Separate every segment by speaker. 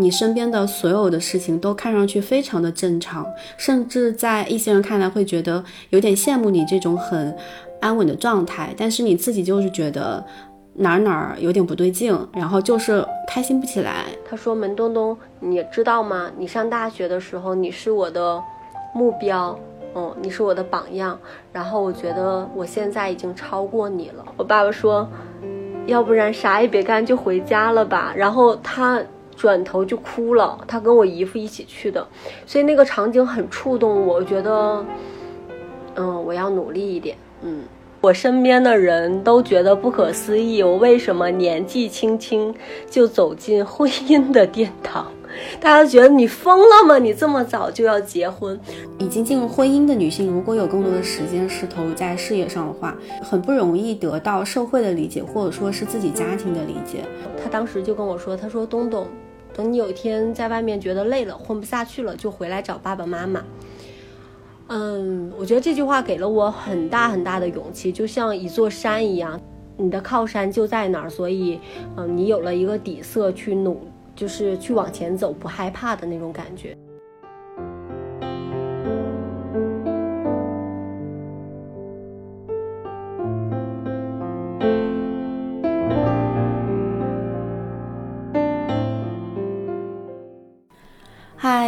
Speaker 1: 你身边的所有的事情都看上去非常的正常，甚至在一些人看来会觉得有点羡慕你这种很安稳的状态，但是你自己就是觉得哪儿哪儿有点不对劲，然后就是开心不起来。
Speaker 2: 他说：“门东东，你知道吗？你上大学的时候，你是我的目标。”嗯，你是我的榜样，然后我觉得我现在已经超过你了。我爸爸说，要不然啥也别干就回家了吧。然后他转头就哭了，他跟我姨夫一起去的，所以那个场景很触动我。我觉得，嗯，我要努力一点。嗯，我身边的人都觉得不可思议，我为什么年纪轻轻就走进婚姻的殿堂？大家觉得你疯了吗？你这么早就要结婚？
Speaker 1: 已经进入婚姻的女性，如果有更多的时间是投入在事业上的话，很不容易得到社会的理解，或者说是自己家庭的理解。
Speaker 2: 他当时就跟我说：“他说东东，等你有一天在外面觉得累了，混不下去了，就回来找爸爸妈妈。”嗯，我觉得这句话给了我很大很大的勇气，就像一座山一样，你的靠山就在那儿，所以，嗯，你有了一个底色去努。就是去往前走，不害怕的那种感觉。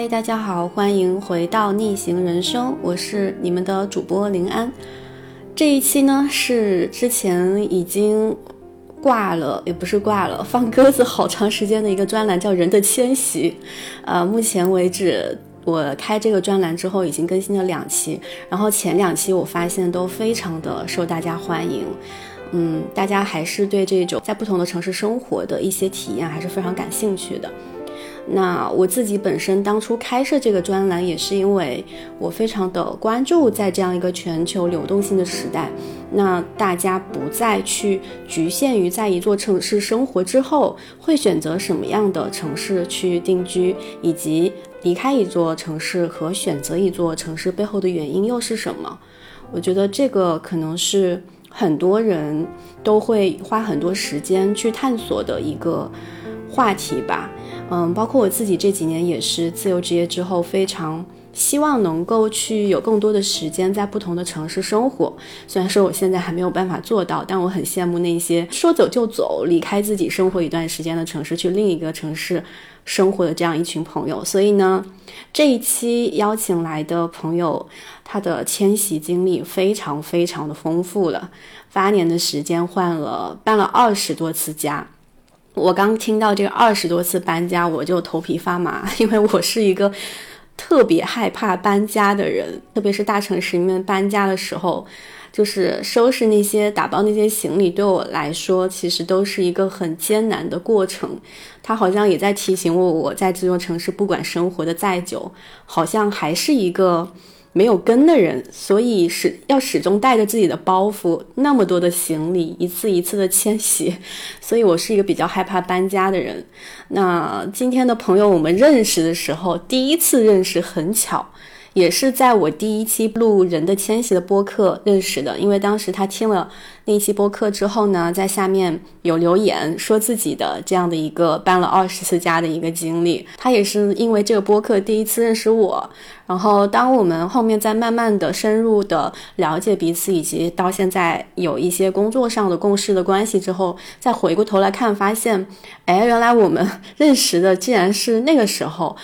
Speaker 1: 嗨，大家好，欢迎回到逆行人生，我是你们的主播林安。这一期呢是之前已经。挂了也不是挂了，放鸽子好长时间的一个专栏叫《人的迁徙》，呃，目前为止我开这个专栏之后已经更新了两期，然后前两期我发现都非常的受大家欢迎，嗯，大家还是对这种在不同的城市生活的一些体验还是非常感兴趣的。那我自己本身当初开设这个专栏，也是因为我非常的关注，在这样一个全球流动性的时代，那大家不再去局限于在一座城市生活之后，会选择什么样的城市去定居，以及离开一座城市和选择一座城市背后的原因又是什么？我觉得这个可能是很多人都会花很多时间去探索的一个话题吧。嗯，包括我自己这几年也是自由职业之后，非常希望能够去有更多的时间在不同的城市生活。虽然说我现在还没有办法做到，但我很羡慕那些说走就走、离开自己生活一段时间的城市，去另一个城市生活的这样一群朋友。所以呢，这一期邀请来的朋友，他的迁徙经历非常非常的丰富了，八年的时间换了搬了二十多次家。我刚听到这个二十多次搬家，我就头皮发麻，因为我是一个特别害怕搬家的人，特别是大城市里面搬家的时候，就是收拾那些、打包那些行李，对我来说其实都是一个很艰难的过程。他好像也在提醒我，我在这座城市不管生活的再久，好像还是一个。没有根的人，所以始要始终带着自己的包袱，那么多的行李，一次一次的迁徙，所以我是一个比较害怕搬家的人。那今天的朋友，我们认识的时候，第一次认识很巧。也是在我第一期录《人的迁徙》的播客认识的，因为当时他听了那一期播客之后呢，在下面有留言说自己的这样的一个搬了二十次家的一个经历。他也是因为这个播客第一次认识我，然后当我们后面在慢慢的深入的了解彼此，以及到现在有一些工作上的共事的关系之后，再回过头来看，发现，哎，原来我们 认识的竟然是那个时候。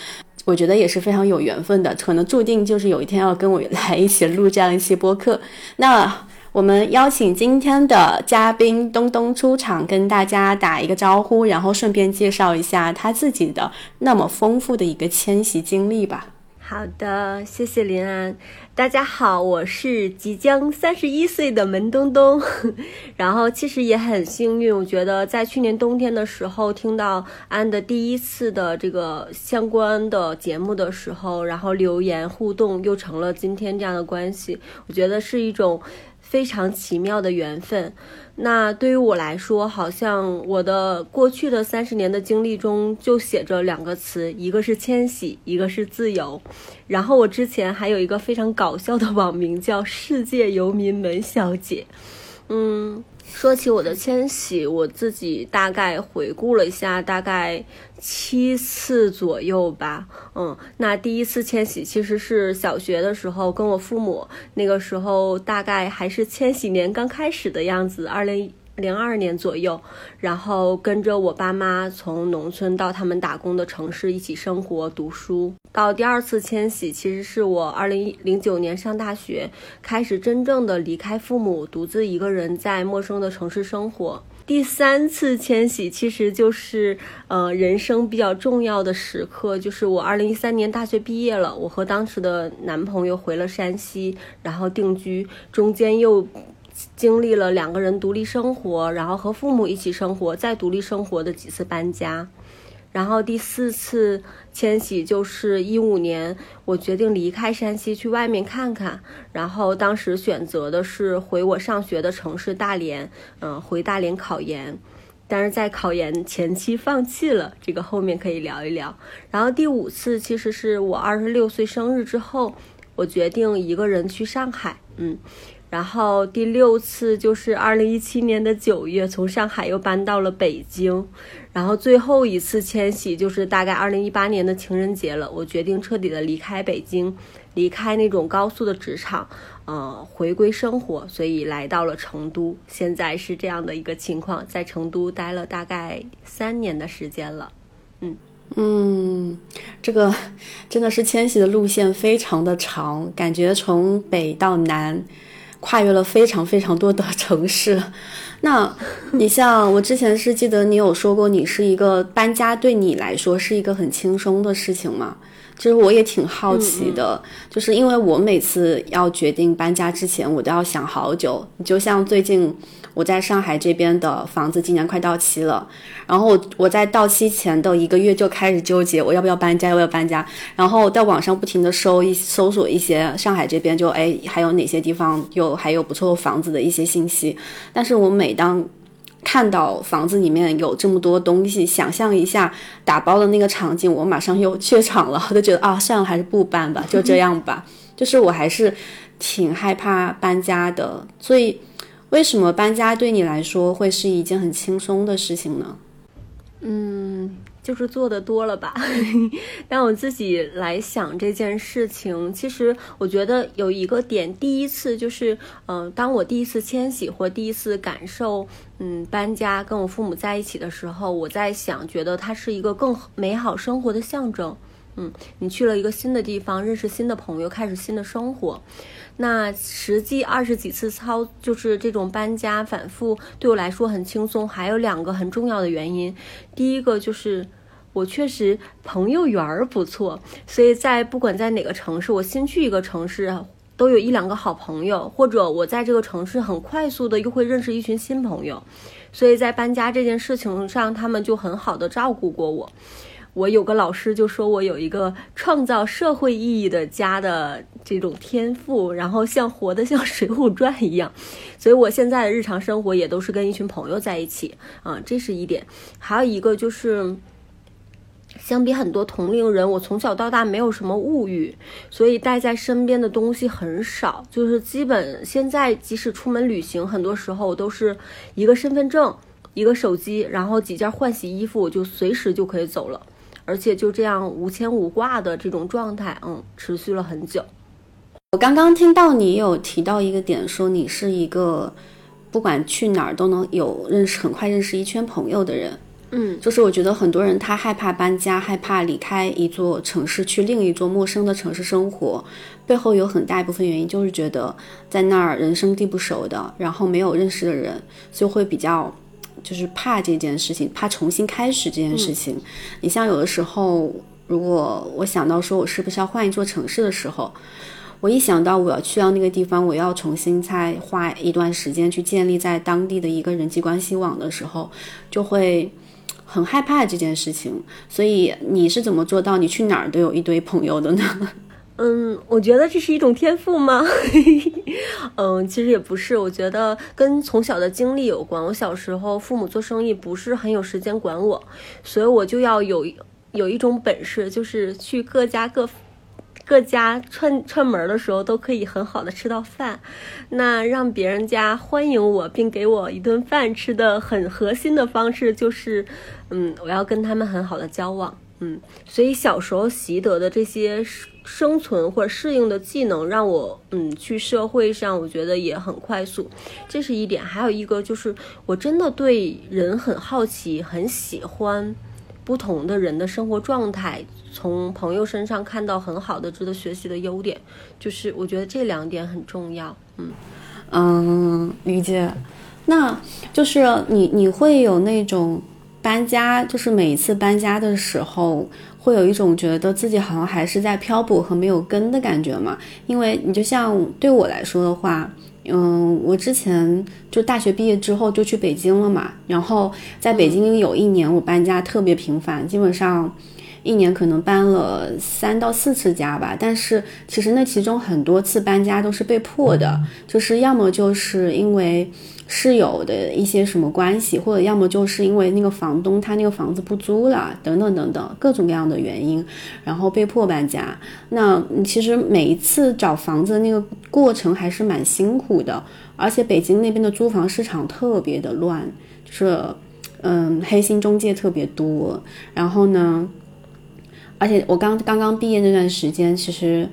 Speaker 1: 我觉得也是非常有缘分的，可能注定就是有一天要跟我来一起录这样一期播客。那我们邀请今天的嘉宾东东出场，跟大家打一个招呼，然后顺便介绍一下他自己的那么丰富的一个迁徙经历吧。
Speaker 2: 好的，谢谢林安。大家好，我是即将三十一岁的门东东。然后其实也很幸运，我觉得在去年冬天的时候听到安的第一次的这个相关的节目的时候，然后留言互动，又成了今天这样的关系。我觉得是一种非常奇妙的缘分。那对于我来说，好像我的过去的三十年的经历中就写着两个词，一个是迁徙，一个是自由。然后我之前还有一个非常搞笑的网名叫“世界游民门小姐”，嗯，说起我的迁徙，我自己大概回顾了一下，大概七次左右吧。嗯，那第一次迁徙其实是小学的时候，跟我父母，那个时候大概还是千禧年刚开始的样子，二零。零二年左右，然后跟着我爸妈从农村到他们打工的城市一起生活、读书。到第二次迁徙，其实是我二零零九年上大学，开始真正的离开父母，独自一个人在陌生的城市生活。第三次迁徙，其实就是呃人生比较重要的时刻，就是我二零一三年大学毕业了，我和当时的男朋友回了山西，然后定居，中间又。经历了两个人独立生活，然后和父母一起生活，再独立生活的几次搬家，然后第四次迁徙就是一五年，我决定离开山西去外面看看，然后当时选择的是回我上学的城市大连，嗯，回大连考研，但是在考研前期放弃了，这个后面可以聊一聊。然后第五次其实是我二十六岁生日之后，我决定一个人去上海，嗯。然后第六次就是二零一七年的九月，从上海又搬到了北京。然后最后一次迁徙就是大概二零一八年的情人节了，我决定彻底的离开北京，离开那种高速的职场，呃，回归生活，所以来到了成都。现在是这样的一个情况，在成都待了大概三年的时间了。嗯
Speaker 1: 嗯，这个真的是迁徙的路线非常的长，感觉从北到南。跨越了非常非常多的 城市，那你像我之前是记得你有说过，你是一个搬家对你来说是一个很轻松的事情吗？其实我也挺好奇的，就是因为我每次要决定搬家之前，我都要想好久。就像最近我在上海这边的房子今年快到期了，然后我在到期前的一个月就开始纠结我要不要搬家，要不要搬家。然后在网上不停的搜一搜索一些上海这边就哎还有哪些地方有还有不错的房子的一些信息。但是我每当看到房子里面有这么多东西，想象一下打包的那个场景，我马上又怯场了，我就觉得啊，算了，还是不搬吧，就这样吧。就是我还是挺害怕搬家的，所以为什么搬家对你来说会是一件很轻松的事情呢？
Speaker 2: 嗯。就是做的多了吧，但我自己来想这件事情，其实我觉得有一个点，第一次就是，嗯，当我第一次迁徙或第一次感受，嗯，搬家跟我父母在一起的时候，我在想，觉得它是一个更美好生活的象征。嗯，你去了一个新的地方，认识新的朋友，开始新的生活。那实际二十几次操，就是这种搬家反复，对我来说很轻松。还有两个很重要的原因，第一个就是。我确实朋友缘儿不错，所以在不管在哪个城市，我新去一个城市，都有一两个好朋友，或者我在这个城市很快速的又会认识一群新朋友，所以在搬家这件事情上，他们就很好的照顾过我。我有个老师就说我有一个创造社会意义的家的这种天赋，然后像活的像《水浒传》一样，所以我现在的日常生活也都是跟一群朋友在一起啊，这是一点。还有一个就是。相比很多同龄人，我从小到大没有什么物欲，所以带在身边的东西很少。就是基本现在即使出门旅行，很多时候都是一个身份证、一个手机，然后几件换洗衣服，我就随时就可以走了。而且就这样无牵无挂的这种状态，嗯，持续了很久。
Speaker 1: 我刚刚听到你有提到一个点，说你是一个不管去哪儿都能有认识、很快认识一圈朋友的人。
Speaker 2: 嗯，
Speaker 1: 就是我觉得很多人他害怕搬家，害怕离开一座城市去另一座陌生的城市生活，背后有很大一部分原因就是觉得在那儿人生地不熟的，然后没有认识的人，就会比较就是怕这件事情，怕重新开始这件事情。你像有的时候，如果我想到说我是不是要换一座城市的时候，我一想到我要去到那个地方，我要重新再花一段时间去建立在当地的一个人际关系网的时候，就会。很害怕这件事情，所以你是怎么做到你去哪儿都有一堆朋友的呢？
Speaker 2: 嗯，我觉得这是一种天赋吗？嗯，其实也不是，我觉得跟从小的经历有关。我小时候父母做生意不是很有时间管我，所以我就要有有一种本事，就是去各家各各家串串门的时候都可以很好的吃到饭。那让别人家欢迎我并给我一顿饭吃的很核心的方式就是，嗯，我要跟他们很好的交往。嗯，所以小时候习得的这些生存或者适应的技能，让我嗯去社会上，我觉得也很快速，这是一点。还有一个就是，我真的对人很好奇，很喜欢不同的人的生活状态，从朋友身上看到很好的值得学习的优点，就是我觉得这两点很重要。嗯
Speaker 1: 嗯，理解。那就是你你会有那种。搬家就是每一次搬家的时候，会有一种觉得自己好像还是在漂泊和没有根的感觉嘛。因为你就像对我来说的话，嗯，我之前就大学毕业之后就去北京了嘛，然后在北京有一年我搬家特别频繁，基本上一年可能搬了三到四次家吧。但是其实那其中很多次搬家都是被迫的，就是要么就是因为。室友的一些什么关系，或者要么就是因为那个房东他那个房子不租了，等等等等各种各样的原因，然后被迫搬家。那其实每一次找房子那个过程还是蛮辛苦的，而且北京那边的租房市场特别的乱，就是嗯黑心中介特别多。然后呢，而且我刚刚刚毕业那段时间，其实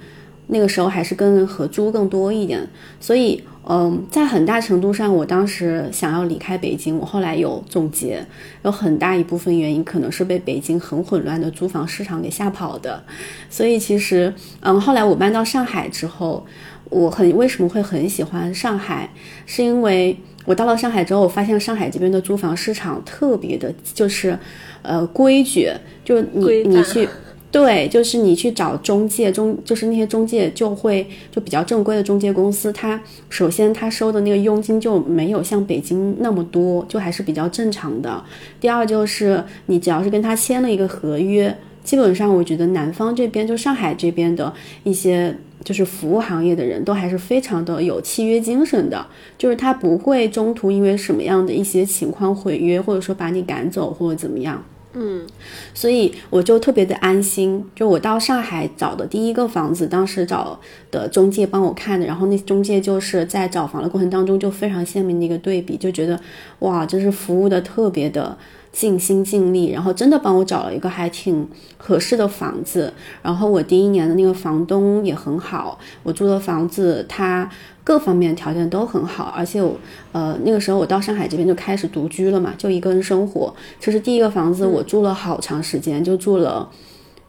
Speaker 1: 那个时候还是跟人合租更多一点，所以。嗯，在很大程度上，我当时想要离开北京。我后来有总结，有很大一部分原因可能是被北京很混乱的租房市场给吓跑的。所以其实，嗯，后来我搬到上海之后，我很为什么会很喜欢上海，是因为我到了上海之后，我发现上海这边的租房市场特别的，就是呃规矩，就你你去。对，就是你去找中介，中就是那些中介就会就比较正规的中介公司，他首先他收的那个佣金就没有像北京那么多，就还是比较正常的。第二就是你只要是跟他签了一个合约，基本上我觉得南方这边就上海这边的一些就是服务行业的人都还是非常的有契约精神的，就是他不会中途因为什么样的一些情况毁约，或者说把你赶走或者怎么样。
Speaker 2: 嗯，
Speaker 1: 所以我就特别的安心。就我到上海找的第一个房子，当时找的中介帮我看的，然后那中介就是在找房的过程当中就非常鲜明的一个对比，就觉得哇，真是服务的特别的尽心尽力，然后真的帮我找了一个还挺合适的房子。然后我第一年的那个房东也很好，我住的房子他。各方面条件都很好，而且我，呃，那个时候我到上海这边就开始独居了嘛，就一个人生活。其实第一个房子我住了好长时间，就住了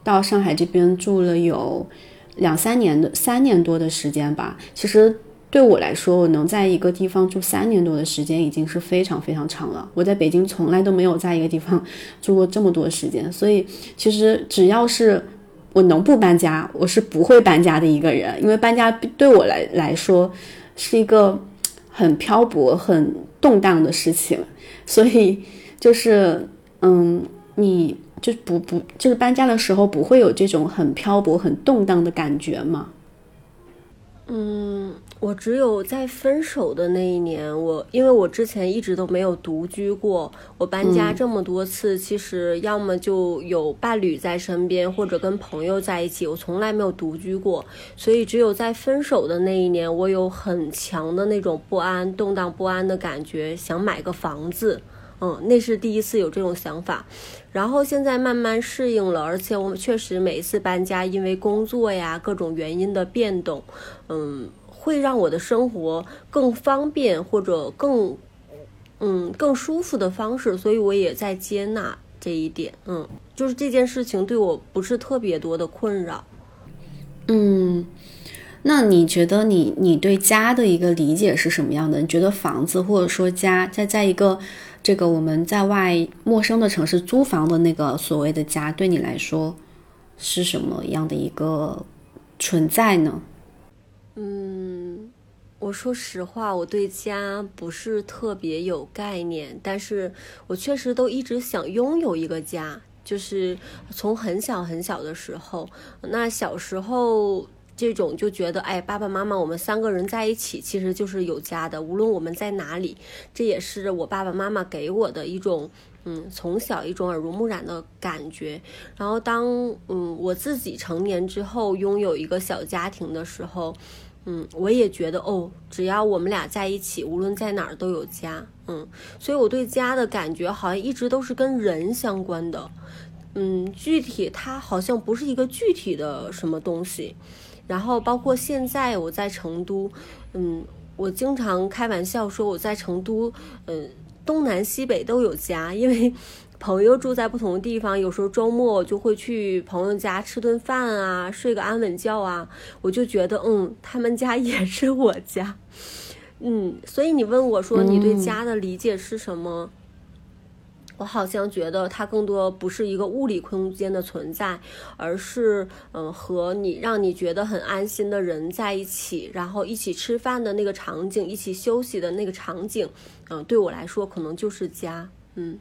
Speaker 1: 到上海这边住了有两三年的三年多的时间吧。其实对我来说，我能在一个地方住三年多的时间已经是非常非常长了。我在北京从来都没有在一个地方 住过这么多时间，所以其实只要是。我能不搬家，我是不会搬家的一个人，因为搬家对我来来说是一个很漂泊、很动荡的事情，所以就是，嗯，你就不不就是搬家的时候不会有这种很漂泊、很动荡的感觉吗？
Speaker 2: 嗯。我只有在分手的那一年，我因为我之前一直都没有独居过，我搬家这么多次，其实要么就有伴侣在身边，或者跟朋友在一起，我从来没有独居过。所以只有在分手的那一年，我有很强的那种不安、动荡不安的感觉，想买个房子。嗯，那是第一次有这种想法，然后现在慢慢适应了，而且我们确实每一次搬家，因为工作呀各种原因的变动，嗯。会让我的生活更方便或者更，嗯，更舒服的方式，所以我也在接纳这一点。嗯，就是这件事情对我不是特别多的困扰。
Speaker 1: 嗯，那你觉得你你对家的一个理解是什么样的？你觉得房子或者说家，在在一个这个我们在外陌生的城市租房的那个所谓的家，对你来说是什么样的一个存在呢？
Speaker 2: 嗯，我说实话，我对家不是特别有概念，但是我确实都一直想拥有一个家，就是从很小很小的时候，那小时候这种就觉得，哎，爸爸妈妈我们三个人在一起，其实就是有家的，无论我们在哪里，这也是我爸爸妈妈给我的一种。嗯，从小一种耳濡目染的感觉。然后当嗯我自己成年之后，拥有一个小家庭的时候，嗯，我也觉得哦，只要我们俩在一起，无论在哪儿都有家。嗯，所以我对家的感觉好像一直都是跟人相关的。嗯，具体它好像不是一个具体的什么东西。然后包括现在我在成都，嗯，我经常开玩笑说我在成都，嗯，东南西北都有家，因为朋友住在不同的地方，有时候周末就会去朋友家吃顿饭啊，睡个安稳觉啊，我就觉得嗯，他们家也是我家，嗯，所以你问我说你对家的理解是什么？我好像觉得它更多不是一个物理空间的存在，而是嗯和你让你觉得很安心的人在一起，然后一起吃饭的那个场景，一起休息的那个场景，嗯，对我来说可能就是家，嗯。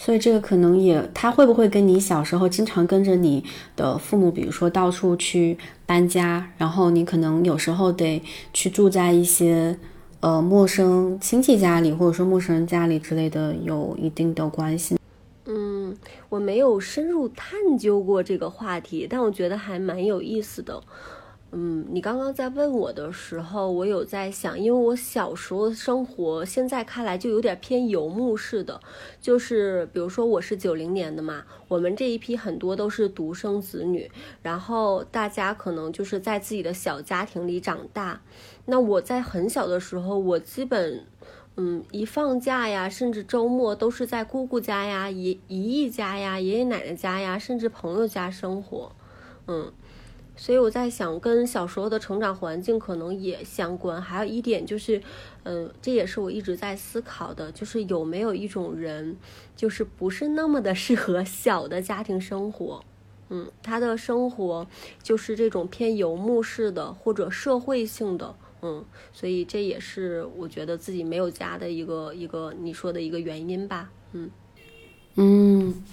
Speaker 1: 所以这个可能也，他会不会跟你小时候经常跟着你的父母，比如说到处去搬家，然后你可能有时候得去住在一些。呃，陌生亲戚家里，或者说陌生人家里之类的，有一定的关系。
Speaker 2: 嗯，我没有深入探究过这个话题，但我觉得还蛮有意思的。嗯，你刚刚在问我的时候，我有在想，因为我小时候生活，现在看来就有点偏游牧式的，就是比如说我是九零年的嘛，我们这一批很多都是独生子女，然后大家可能就是在自己的小家庭里长大。那我在很小的时候，我基本，嗯，一放假呀，甚至周末都是在姑姑家呀、姨姨姨家呀、爷爷奶奶家呀，甚至朋友家生活，嗯。所以我在想，跟小时候的成长环境可能也相关。还有一点就是，嗯，这也是我一直在思考的，就是有没有一种人，就是不是那么的适合小的家庭生活，嗯，他的生活就是这种偏游牧式的或者社会性的，嗯，所以这也是我觉得自己没有家的一个一个你说的一个原因吧，嗯，
Speaker 1: 嗯。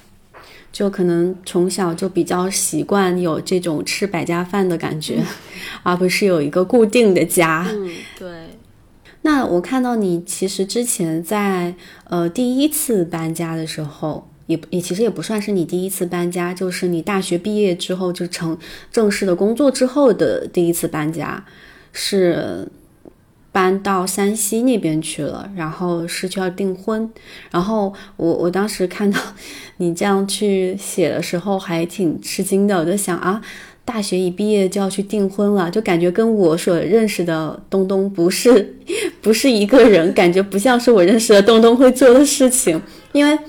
Speaker 1: 就可能从小就比较习惯有这种吃百家饭的感觉，而不是有一个固定的家。
Speaker 2: 嗯，对。
Speaker 1: 那我看到你其实之前在呃第一次搬家的时候，也也其实也不算是你第一次搬家，就是你大学毕业之后就成正式的工作之后的第一次搬家，是。搬到山西那边去了，然后是去要订婚，然后我我当时看到你这样去写的时候，还挺吃惊的。我就想啊，大学一毕业就要去订婚了，就感觉跟我所认识的东东不是 不是一个人，感觉不像是我认识的东东会做的事情，因为。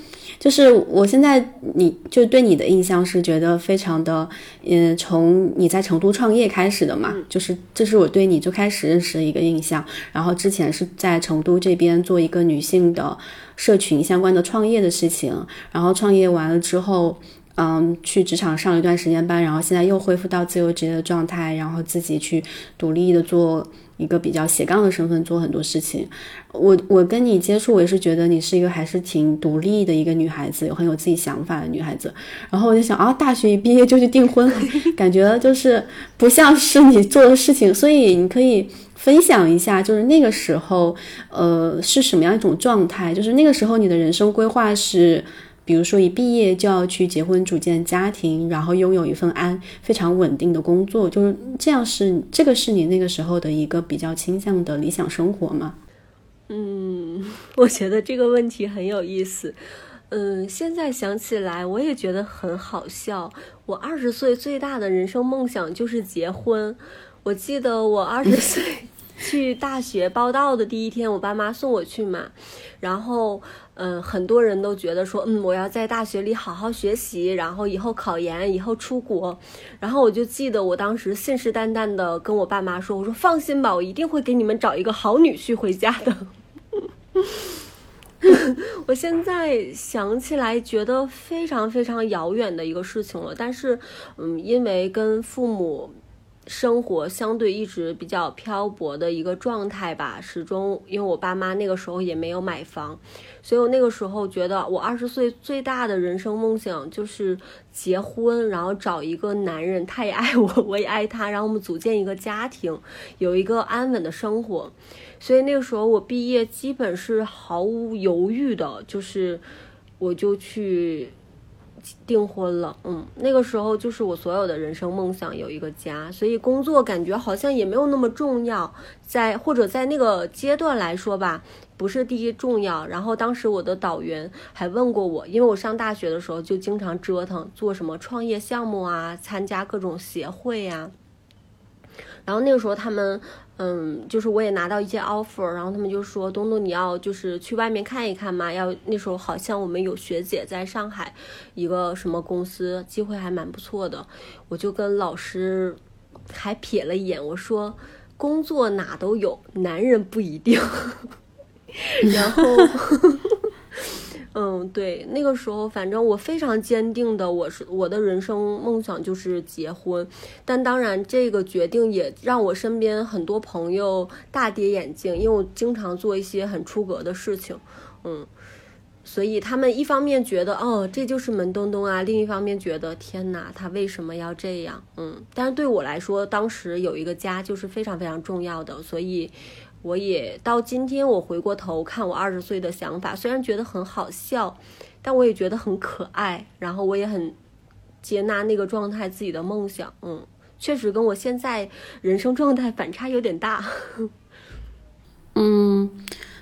Speaker 1: 就是我现在，你就对你的印象是觉得非常的，嗯，从你在成都创业开始的嘛，就是这是我对你最开始认识的一个印象。然后之前是在成都这边做一个女性的社群相关的创业的事情，然后创业完了之后，嗯，去职场上一段时间班，然后现在又恢复到自由职业的状态，然后自己去独立的做。一个比较斜杠的身份做很多事情，我我跟你接触，我也是觉得你是一个还是挺独立的一个女孩子，有很有自己想法的女孩子。然后我就想啊，大学一毕业就去订婚，感觉就是不像是你做的事情。所以你可以分享一下，就是那个时候，呃，是什么样一种状态？就是那个时候你的人生规划是。比如说，一毕业就要去结婚、组建家庭，然后拥有一份安非常稳定的工作，就是这样。是这个是你那个时候的一个比较倾向的理想生活吗？
Speaker 2: 嗯，我觉得这个问题很有意思。嗯，现在想起来，我也觉得很好笑。我二十岁最大的人生梦想就是结婚。我记得我 二十岁去大学报到的第一天，我爸妈送我去嘛，然后。嗯，很多人都觉得说，嗯，我要在大学里好好学习，然后以后考研，以后出国。然后我就记得我当时信誓旦旦的跟我爸妈说，我说放心吧，我一定会给你们找一个好女婿回家的。我现在想起来，觉得非常非常遥远的一个事情了。但是，嗯，因为跟父母。生活相对一直比较漂泊的一个状态吧，始终因为我爸妈那个时候也没有买房，所以我那个时候觉得我二十岁最大的人生梦想就是结婚，然后找一个男人，他也爱我，我也爱他，然后我们组建一个家庭，有一个安稳的生活。所以那个时候我毕业基本是毫无犹豫的，就是我就去。订婚了，嗯，那个时候就是我所有的人生梦想，有一个家，所以工作感觉好像也没有那么重要，在或者在那个阶段来说吧，不是第一重要。然后当时我的导员还问过我，因为我上大学的时候就经常折腾，做什么创业项目啊，参加各种协会呀，然后那个时候他们。嗯，就是我也拿到一些 offer，然后他们就说东东你要就是去外面看一看嘛，要那时候好像我们有学姐在上海一个什么公司，机会还蛮不错的，我就跟老师还瞥了一眼，我说工作哪都有，男人不一定，然后。嗯，对，那个时候反正我非常坚定的，我是我的人生梦想就是结婚，但当然这个决定也让我身边很多朋友大跌眼镜，因为我经常做一些很出格的事情，嗯，所以他们一方面觉得哦这就是门东东啊，另一方面觉得天哪，他为什么要这样？嗯，但是对我来说，当时有一个家就是非常非常重要的，所以。我也到今天，我回过头看我二十岁的想法，虽然觉得很好笑，但我也觉得很可爱。然后我也很接纳那个状态，自己的梦想。嗯，确实跟我现在人生状态反差有点大。
Speaker 1: 嗯，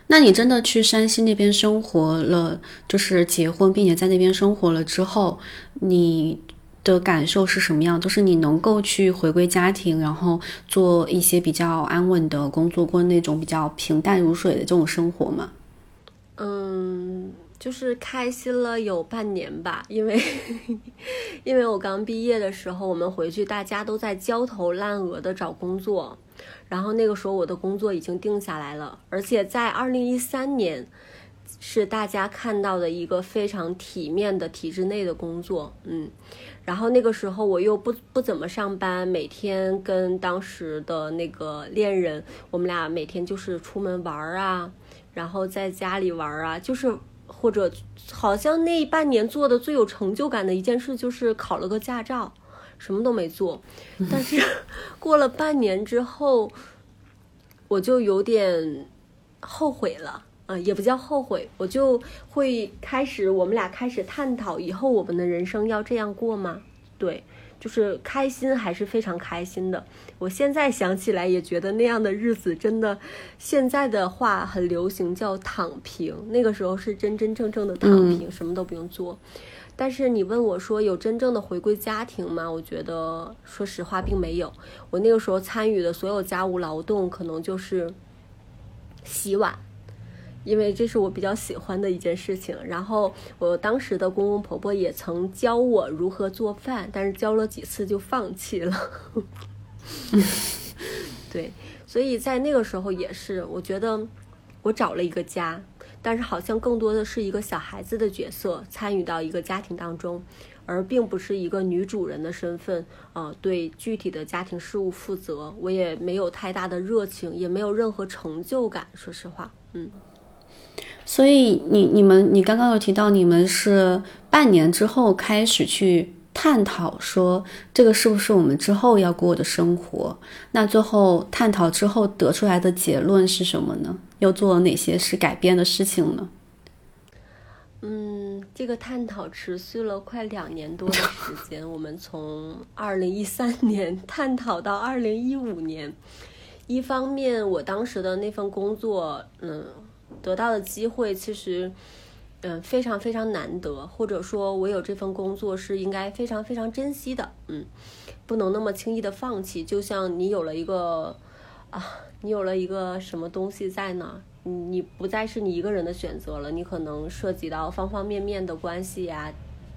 Speaker 1: 那你真的去山西那边生活了，就是结婚并且在那边生活了之后，你。的感受是什么样？就是你能够去回归家庭，然后做一些比较安稳的工作，过那种比较平淡如水的这种生活吗？
Speaker 2: 嗯，就是开心了有半年吧，因为因为我刚毕业的时候，我们回去大家都在焦头烂额的找工作，然后那个时候我的工作已经定下来了，而且在二零一三年。是大家看到的一个非常体面的体制内的工作，嗯，然后那个时候我又不不怎么上班，每天跟当时的那个恋人，我们俩每天就是出门玩啊，然后在家里玩啊，就是或者好像那半年做的最有成就感的一件事就是考了个驾照，什么都没做，但是 过了半年之后，我就有点后悔了。嗯，也不叫后悔，我就会开始，我们俩开始探讨以后我们的人生要这样过吗？对，就是开心还是非常开心的。我现在想起来也觉得那样的日子真的，现在的话很流行叫躺平，那个时候是真真正正的躺平，什么都不用做。但是你问我说有真正的回归家庭吗？我觉得说实话并没有。我那个时候参与的所有家务劳动，可能就是洗碗。因为这是我比较喜欢的一件事情，然后我当时的公公婆婆也曾教我如何做饭，但是教了几次就放弃了。对，所以在那个时候也是，我觉得我找了一个家，但是好像更多的是一个小孩子的角色，参与到一个家庭当中，而并不是一个女主人的身份啊，对具体的家庭事务负责，我也没有太大的热情，也没有任何成就感，说实话，嗯。
Speaker 1: 所以你你们你刚刚有提到你们是半年之后开始去探讨说这个是不是我们之后要过的生活？那最后探讨之后得出来的结论是什么呢？又做了哪些是改变的事情呢？
Speaker 2: 嗯，这个探讨持续了快两年多的时间，我们从二零一三年探讨到二零一五年。一方面，我当时的那份工作，嗯。得到的机会其实，嗯，非常非常难得，或者说，我有这份工作是应该非常非常珍惜的，嗯，不能那么轻易的放弃。就像你有了一个啊，你有了一个什么东西在呢？你不再是你一个人的选择了，你可能涉及到方方面面的关系呀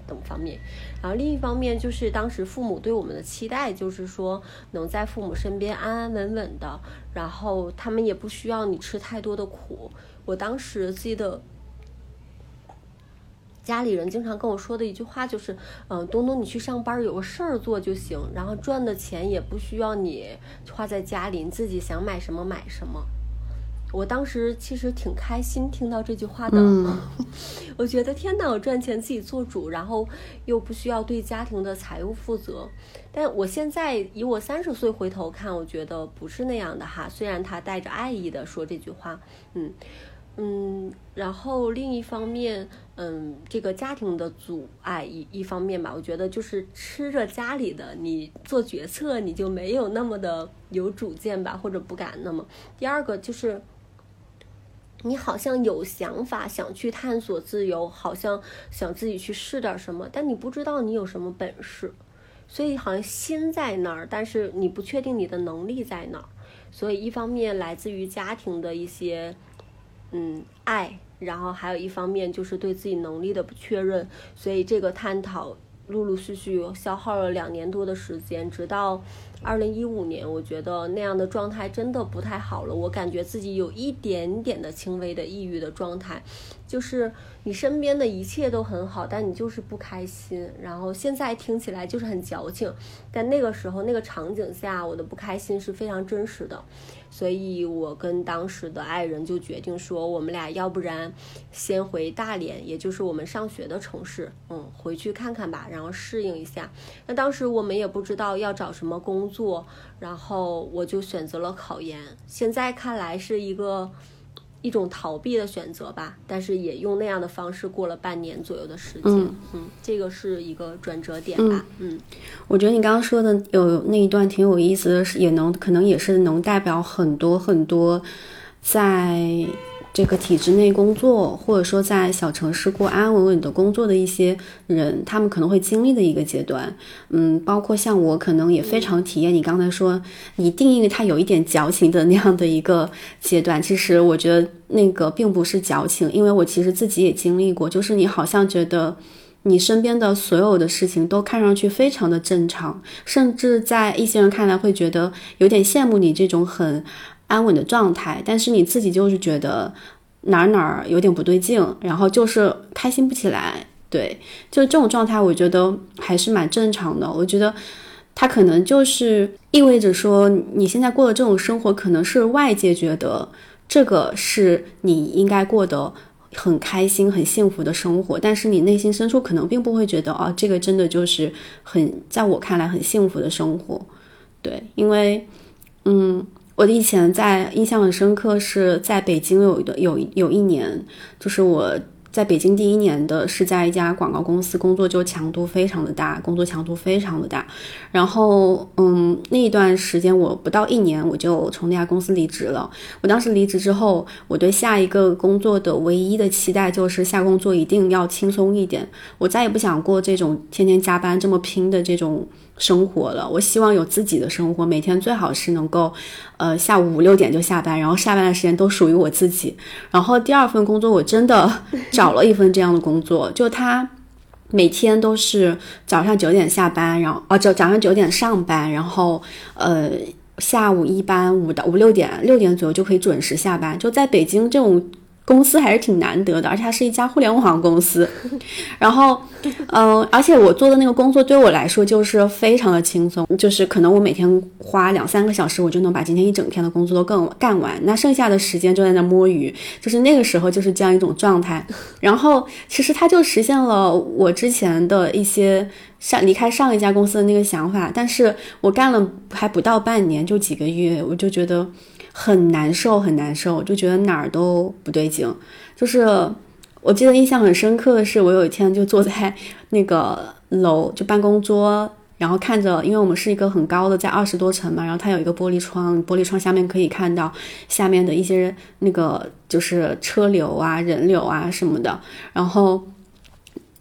Speaker 2: 等方面。然后另一方面就是当时父母对我们的期待，就是说能在父母身边安安稳稳的，然后他们也不需要你吃太多的苦。我当时记得，家里人经常跟我说的一句话就是，嗯，东东你去上班有个事儿做就行，然后赚的钱也不需要你花在家里，你自己想买什么买什么。我当时其实挺开心听到这句话的，我觉得天哪，我赚钱自己做主，然后又不需要对家庭的财务负责。但我现在以我三十岁回头看，我觉得不是那样的哈。虽然他带着爱意的说这句话，嗯嗯，然后另一方面，嗯，这个家庭的阻碍一一方面吧，我觉得就是吃着家里的，你做决策你就没有那么的有主见吧，或者不敢那么。第二个就是。你好像有想法，想去探索自由，好像想自己去试点什么，但你不知道你有什么本事，所以好像心在那儿，但是你不确定你的能力在哪儿。所以一方面来自于家庭的一些嗯爱，然后还有一方面就是对自己能力的不确认。所以这个探讨陆陆续续消耗了两年多的时间，直到。二零一五年，我觉得那样的状态真的不太好了。我感觉自己有一点点的轻微的抑郁的状态，就是你身边的一切都很好，但你就是不开心。然后现在听起来就是很矫情，但那个时候那个场景下，我的不开心是非常真实的。所以我跟当时的爱人就决定说，我们俩要不然先回大连，也就是我们上学的城市，嗯，回去看看吧，然后适应一下。那当时我们也不知道要找什么工作，然后我就选择了考研。现在看来是一个。一种逃避的选择吧，但是也用那样的方式过了半年左右的时间。嗯嗯，这个是一个转折点吧。嗯，
Speaker 1: 我觉得你刚刚说的有那一段挺有意思的，是也能可能也是能代表很多很多在。这个体制内工作，或者说在小城市过安安稳稳的工作的一些人，他们可能会经历的一个阶段，嗯，包括像我，可能也非常体验你刚才说你定义他有一点矫情的那样的一个阶段。其实我觉得那个并不是矫情，因为我其实自己也经历过，就是你好像觉得你身边的所有的事情都看上去非常的正常，甚至在一些人看来会觉得有点羡慕你这种很。安稳的状态，但是你自己就是觉得哪儿哪儿有点不对劲，然后就是开心不起来。对，就这种状态，我觉得还是蛮正常的。我觉得它可能就是意味着说，你现在过的这种生活，可能是外界觉得这个是你应该过得很开心、很幸福的生活，但是你内心深处可能并不会觉得啊，这个真的就是很在我看来很幸福的生活。对，因为嗯。我以前在印象很深刻，是在北京有一段有有一年，就是我在北京第一年的是在一家广告公司工作，就强度非常的大，工作强度非常的大。然后，嗯，那一段时间我不到一年我就从那家公司离职了。我当时离职之后，我对下一个工作的唯一的期待就是下工作一定要轻松一点，我再也不想过这种天天加班这么拼的这种。生活了，我希望有自己的生活，每天最好是能够，呃，下午五六点就下班，然后下班的时间都属于我自己。然后第二份工作，我真的找了一份这样的工作，就他每天都是早上九点下班，然后哦，早早上九点上班，然后呃，下午一般五到五六点六点左右就可以准时下班。就在北京这种。公司还是挺难得的，而且它是一家互联网公司。然后，嗯，而且我做的那个工作对我来说就是非常的轻松，就是可能我每天花两三个小时，我就能把今天一整天的工作都干干完。那剩下的时间就在那摸鱼，就是那个时候就是这样一种状态。然后，其实它就实现了我之前的一些上离开上一家公司的那个想法。但是我干了还不到半年，就几个月，我就觉得。很难受，很难受，就觉得哪儿都不对劲。就是我记得印象很深刻的是，我有一天就坐在那个楼，就办公桌，然后看着，因为我们是一个很高的，在二十多层嘛，然后它有一个玻璃窗，玻璃窗下面可以看到下面的一些那个就是车流啊、人流啊什么的。然后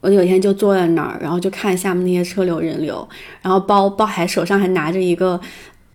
Speaker 1: 我有一天就坐在那儿，然后就看下面那些车流人流，然后包包还手上还拿着一个。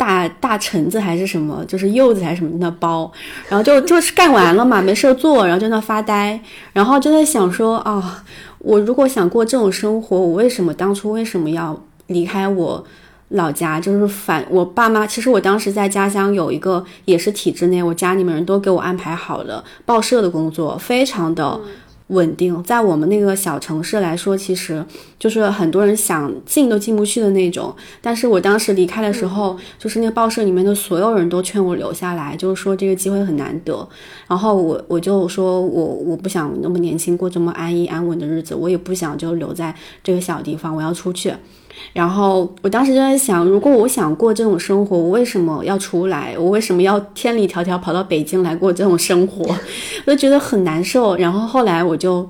Speaker 1: 大大橙子还是什么，就是柚子还是什么的包，然后就就是干完了嘛，没事做，然后在那发呆，然后就在想说啊，我如果想过这种生活，我为什么当初为什么要离开我老家？就是反我爸妈，其实我当时在家乡有一个也是体制内，我家里面人都给我安排好了报社的工作，非常的稳定，在我们那个小城市来说，其实就是很多人想进都进不去的那种。但是我当时离开的时候，就是那个报社里面的所有人都劝我留下来，就是说这个机会很难得。然后我我就说我我不想那么年轻过这么安逸安稳的日子，我也不想就留在这个小地方，我要出去。然后我当时就在想，如果我想过这种生活，我为什么要出来？我为什么要千里迢迢跑到北京来过这种生活？我就觉得很难受。然后后来我就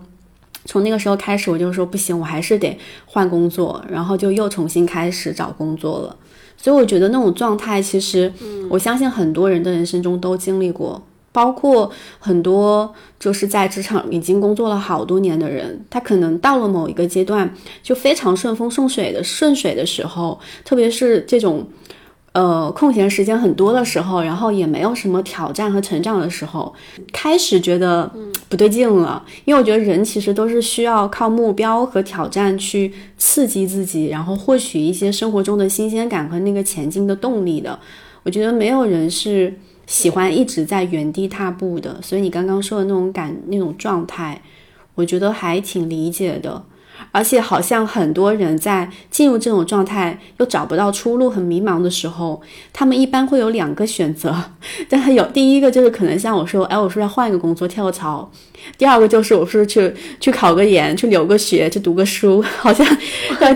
Speaker 1: 从那个时候开始，我就说不行，我还是得换工作。然后就又重新开始找工作了。所以我觉得那种状态，其实我相信很多人的人生中都经历过。包括很多就是在职场已经工作了好多年的人，他可能到了某一个阶段就非常顺风顺水的顺水的时候，特别是这种呃空闲时间很多的时候，然后也没有什么挑战和成长的时候，开始觉得不对劲了。因为我觉得人其实都是需要靠目标和挑战去刺激自己，然后获取一些生活中的新鲜感和那个前进的动力的。我觉得没有人是。喜欢一直在原地踏步的，所以你刚刚说的那种感、那种状态，我觉得还挺理解的。而且好像很多人在进入这种状态又找不到出路、很迷茫的时候，他们一般会有两个选择。但是有第一个就是可能像我说，哎，我说要换一个工作跳槽；第二个就是我说去去考个研、去留个学、去读个书，好像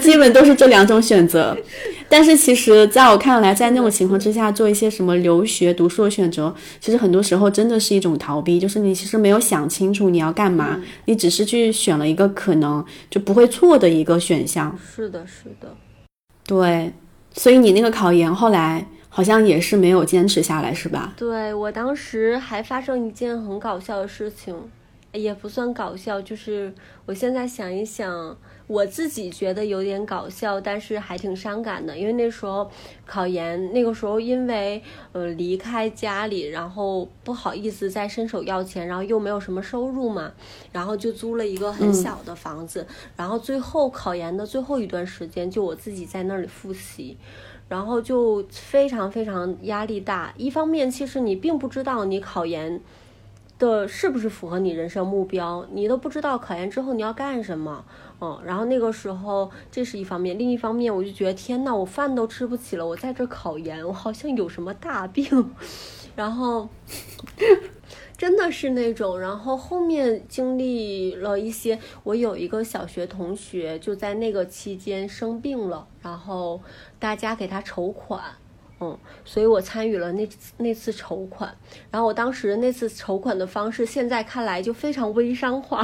Speaker 1: 基本都是这两种选择。但是其实，在我看来，在那种情况之下，做一些什么留学、读书的选择，其实很多时候真的是一种逃避。就是你其实没有想清楚你要干嘛，你只是去选了一个可能就不会错的一个选项。
Speaker 2: 是的，是的，
Speaker 1: 对。所以你那个考研后来好像也是没有坚持下来，是吧？
Speaker 2: 对我当时还发生一件很搞笑的事情，也不算搞笑，就是我现在想一想。我自己觉得有点搞笑，但是还挺伤感的，因为那时候考研，那个时候因为呃离开家里，然后不好意思再伸手要钱，然后又没有什么收入嘛，然后就租了一个很小的房子，然后最后考研的最后一段时间，就我自己在那里复习，然后就非常非常压力大。一方面，其实你并不知道你考研的是不是符合你人生目标，你都不知道考研之后你要干什么。嗯，然后那个时候这是一方面，另一方面我就觉得天呐，我饭都吃不起了，我在这考研，我好像有什么大病，然后真的是那种，然后后面经历了一些，我有一个小学同学就在那个期间生病了，然后大家给他筹款。嗯，所以我参与了那那次筹款，然后我当时那次筹款的方式，现在看来就非常微商化，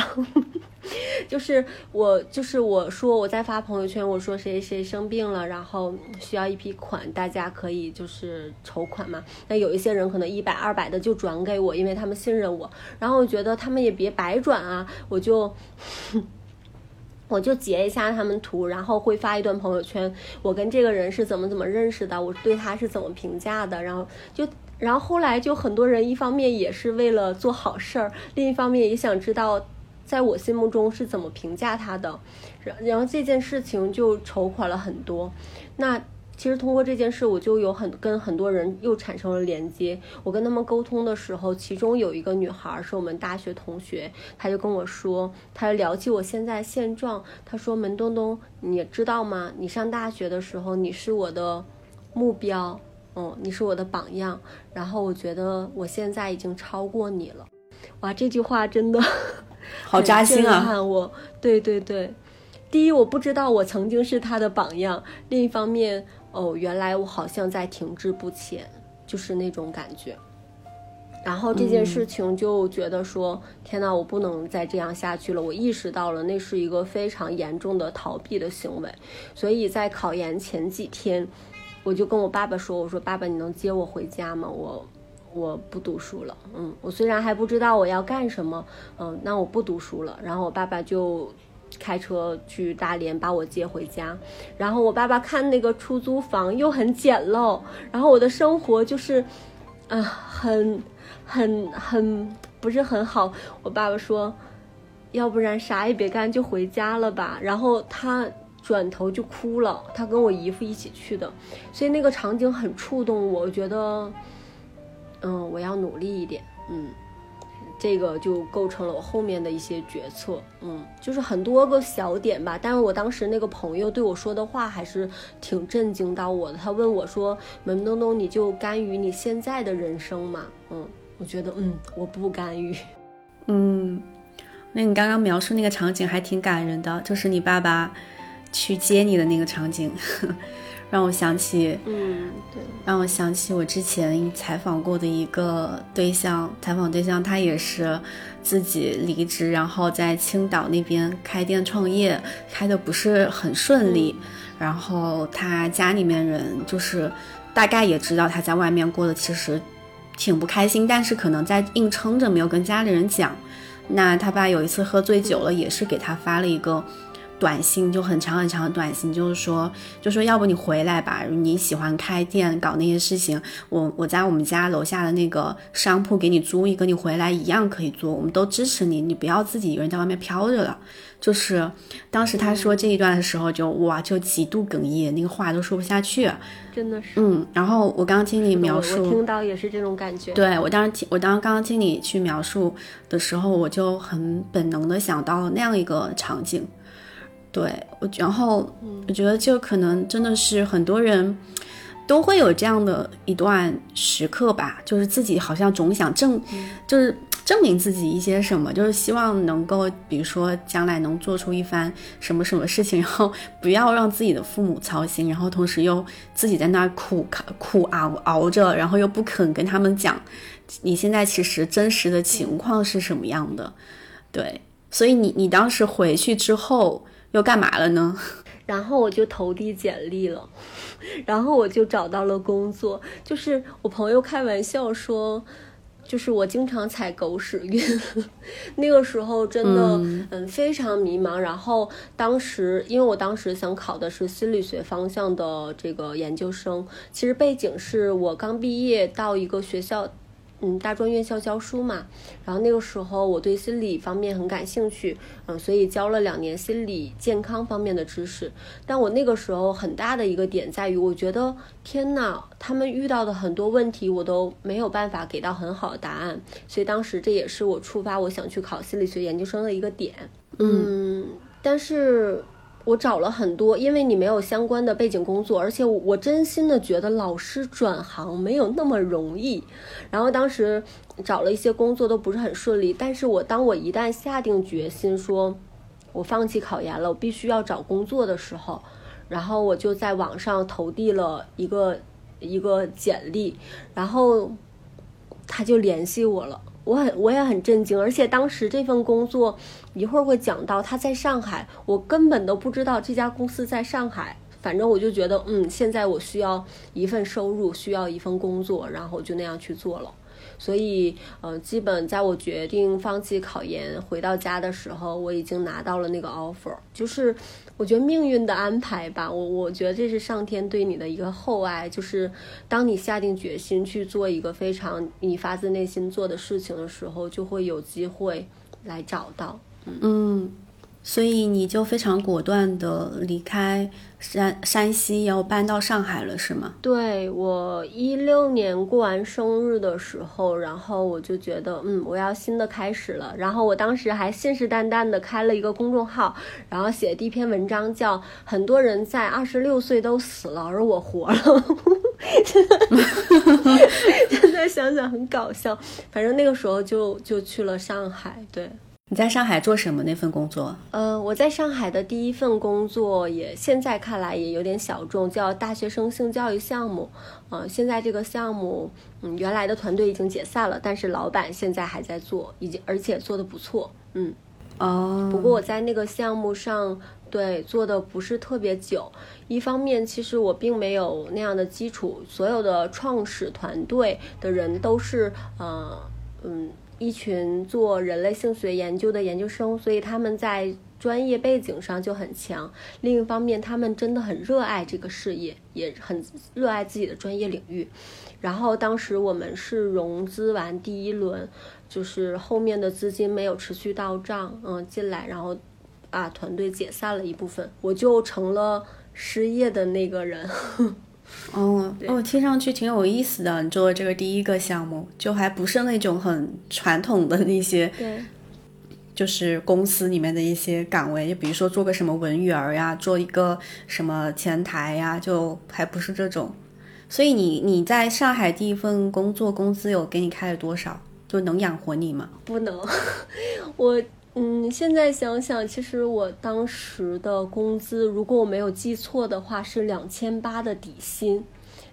Speaker 2: 就是我就是我说我在发朋友圈，我说谁谁生病了，然后需要一批款，大家可以就是筹款嘛。那有一些人可能一百二百的就转给我，因为他们信任我，然后我觉得他们也别白转啊，我就。我就截一下他们图，然后会发一段朋友圈。我跟这个人是怎么怎么认识的，我对他是怎么评价的。然后就，然后后来就很多人，一方面也是为了做好事儿，另一方面也想知道，在我心目中是怎么评价他的。然然后这件事情就筹款了很多。那。其实通过这件事，我就有很跟很多人又产生了连接。我跟他们沟通的时候，其中有一个女孩是我们大学同学，她就跟我说，她聊起我现在现状，她说：“门东东，你知道吗？你上大学的时候，你是我的目标，嗯，你是我的榜样。然后我觉得我现在已经超过你了。”哇，这句话真的
Speaker 1: 好扎心
Speaker 2: 啊！我，对对对，第一我不知道我曾经是他的榜样，另一方面。哦，原来我好像在停滞不前，就是那种感觉。然后这件事情就觉得说，天呐，我不能再这样下去了。我意识到了，那是一个非常严重的逃避的行为。所以在考研前几天，我就跟我爸爸说：“我说爸爸，你能接我回家吗？我我不读书了。嗯，我虽然还不知道我要干什么，嗯，那我不读书了。然后我爸爸就。”开车去大连把我接回家，然后我爸爸看那个出租房又很简陋，然后我的生活就是，啊，很很很不是很好。我爸爸说，要不然啥也别干就回家了吧。然后他转头就哭了，他跟我姨夫一起去的，所以那个场景很触动我，我觉得，嗯，我要努力一点，嗯。这个就构成了我后面的一些决策，嗯，就是很多个小点吧。但是我当时那个朋友对我说的话还是挺震惊到我的。他问我说：“门东东，你就甘于你现在的人生吗？”嗯，我觉得，嗯，我不甘于。
Speaker 1: 嗯，那你刚刚描述那个场景还挺感人的，就是你爸爸去接你的那个场景。让我想起，
Speaker 2: 嗯，对，
Speaker 1: 让我想起我之前采访过的一个对象，采访对象他也是自己离职，然后在青岛那边开店创业，开的不是很顺利，然后他家里面人就是大概也知道他在外面过得其实挺不开心，但是可能在硬撑着没有跟家里人讲。那他爸有一次喝醉酒了，也是给他发了一个。短信就很长很长的短信，就是说，就说要不你回来吧，你喜欢开店搞那些事情，我我在我们家楼下的那个商铺给你租一个，你回来一样可以做，我们都支持你，你不要自己一个人在外面飘着了。就是当时他说这一段的时候，就哇，就极度哽咽，那个话都说不下去，
Speaker 2: 真的是。
Speaker 1: 嗯，然后我刚刚听你描述，
Speaker 2: 我听到也是这种感觉。
Speaker 1: 对我当时听，我当刚刚听你去描述的时候，我就很本能的想到那样一个场景。对我，然后我觉得就可能真的是很多人都会有这样的一段时刻吧，就是自己好像总想证，就是证明自己一些什么，就是希望能够，比如说将来能做出一番什么什么事情，然后不要让自己的父母操心，然后同时又自己在那儿苦苦熬熬着，然后又不肯跟他们讲你现在其实真实的情况是什么样的。对，所以你你当时回去之后。又干嘛了呢？
Speaker 2: 然后我就投递简历了，然后我就找到了工作。就是我朋友开玩笑说，就是我经常踩狗屎运。那个时候真的嗯非常迷茫。然后当时因为我当时想考的是心理学方向的这个研究生，其实背景是我刚毕业到一个学校。嗯，大专院校教书嘛，然后那个时候我对心理方面很感兴趣，嗯，所以教了两年心理健康方面的知识。但我那个时候很大的一个点在于，我觉得天呐，他们遇到的很多问题我都没有办法给到很好的答案，所以当时这也是我触发我想去考心理学研究生的一个点。嗯，但是。我找了很多，因为你没有相关的背景工作，而且我真心的觉得老师转行没有那么容易。然后当时找了一些工作都不是很顺利，但是我当我一旦下定决心说，我放弃考研了，我必须要找工作的时候，然后我就在网上投递了一个一个简历，然后他就联系我了。我很我也很震惊，而且当时这份工作一会儿会讲到他在上海，我根本都不知道这家公司在上海。反正我就觉得，嗯，现在我需要一份收入，需要一份工作，然后就那样去做了。所以，呃，基本在我决定放弃考研回到家的时候，我已经拿到了那个 offer，就是。我觉得命运的安排吧，我我觉得这是上天对你的一个厚爱，就是当你下定决心去做一个非常你发自内心做的事情的时候，就会有机会来找到。
Speaker 1: 嗯。所以你就非常果断的离开山山西，要搬到上海了，是吗？
Speaker 2: 对我一六年过完生日的时候，然后我就觉得，嗯，我要新的开始了。然后我当时还信誓旦旦的开了一个公众号，然后写第一篇文章叫《很多人在二十六岁都死了，而我活了》。现在想想很搞笑，反正那个时候就就去了上海，对。
Speaker 1: 你在上海做什么那份工作？
Speaker 2: 呃，我在上海的第一份工作也现在看来也有点小众，叫大学生性教育项目。呃，现在这个项目，嗯，原来的团队已经解散了，但是老板现在还在做，已经而且做的不错。嗯，
Speaker 1: 哦。
Speaker 2: 不过我在那个项目上，对做的不是特别久。一方面，其实我并没有那样的基础，所有的创始团队的人都是，呃，嗯。一群做人类性学研究的研究生，所以他们在专业背景上就很强。另一方面，他们真的很热爱这个事业，也很热爱自己的专业领域。然后当时我们是融资完第一轮，就是后面的资金没有持续到账，嗯，进来，然后啊，团队解散了一部分，我就成了失业的那个人。
Speaker 1: 哦哦，听上去挺有意思的。你做的这个第一个项目，就还不是那种很传统的那些，
Speaker 2: 对，
Speaker 1: 就是公司里面的一些岗位，就比如说做个什么文员呀，做一个什么前台呀，就还不是这种。所以你你在上海第一份工作工资有给你开了多少？就能养活你吗？
Speaker 2: 不能，我嗯，现在想想，其实我当时的工资，如果我没有记错的话，是两千八的底薪，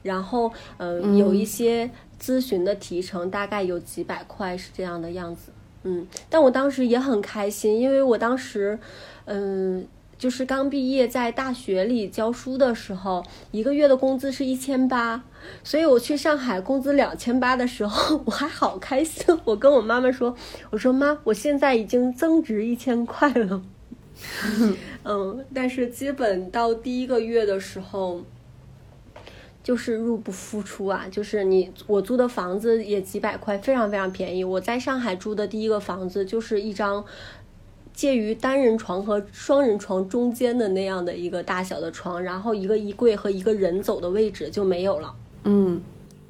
Speaker 2: 然后嗯，有一些咨询的提成，大概有几百块是这样的样子。嗯，但我当时也很开心，因为我当时嗯。就是刚毕业在大学里教书的时候，一个月的工资是一千八，所以我去上海工资两千八的时候，我还好开心。我跟我妈妈说：“我说妈，我现在已经增值一千块了。”嗯，但是基本到第一个月的时候，就是入不敷出啊。就是你我租的房子也几百块，非常非常便宜。我在上海住的第一个房子就是一张。介于单人床和双人床中间的那样的一个大小的床，然后一个衣柜和一个人走的位置就没有了。
Speaker 1: 嗯，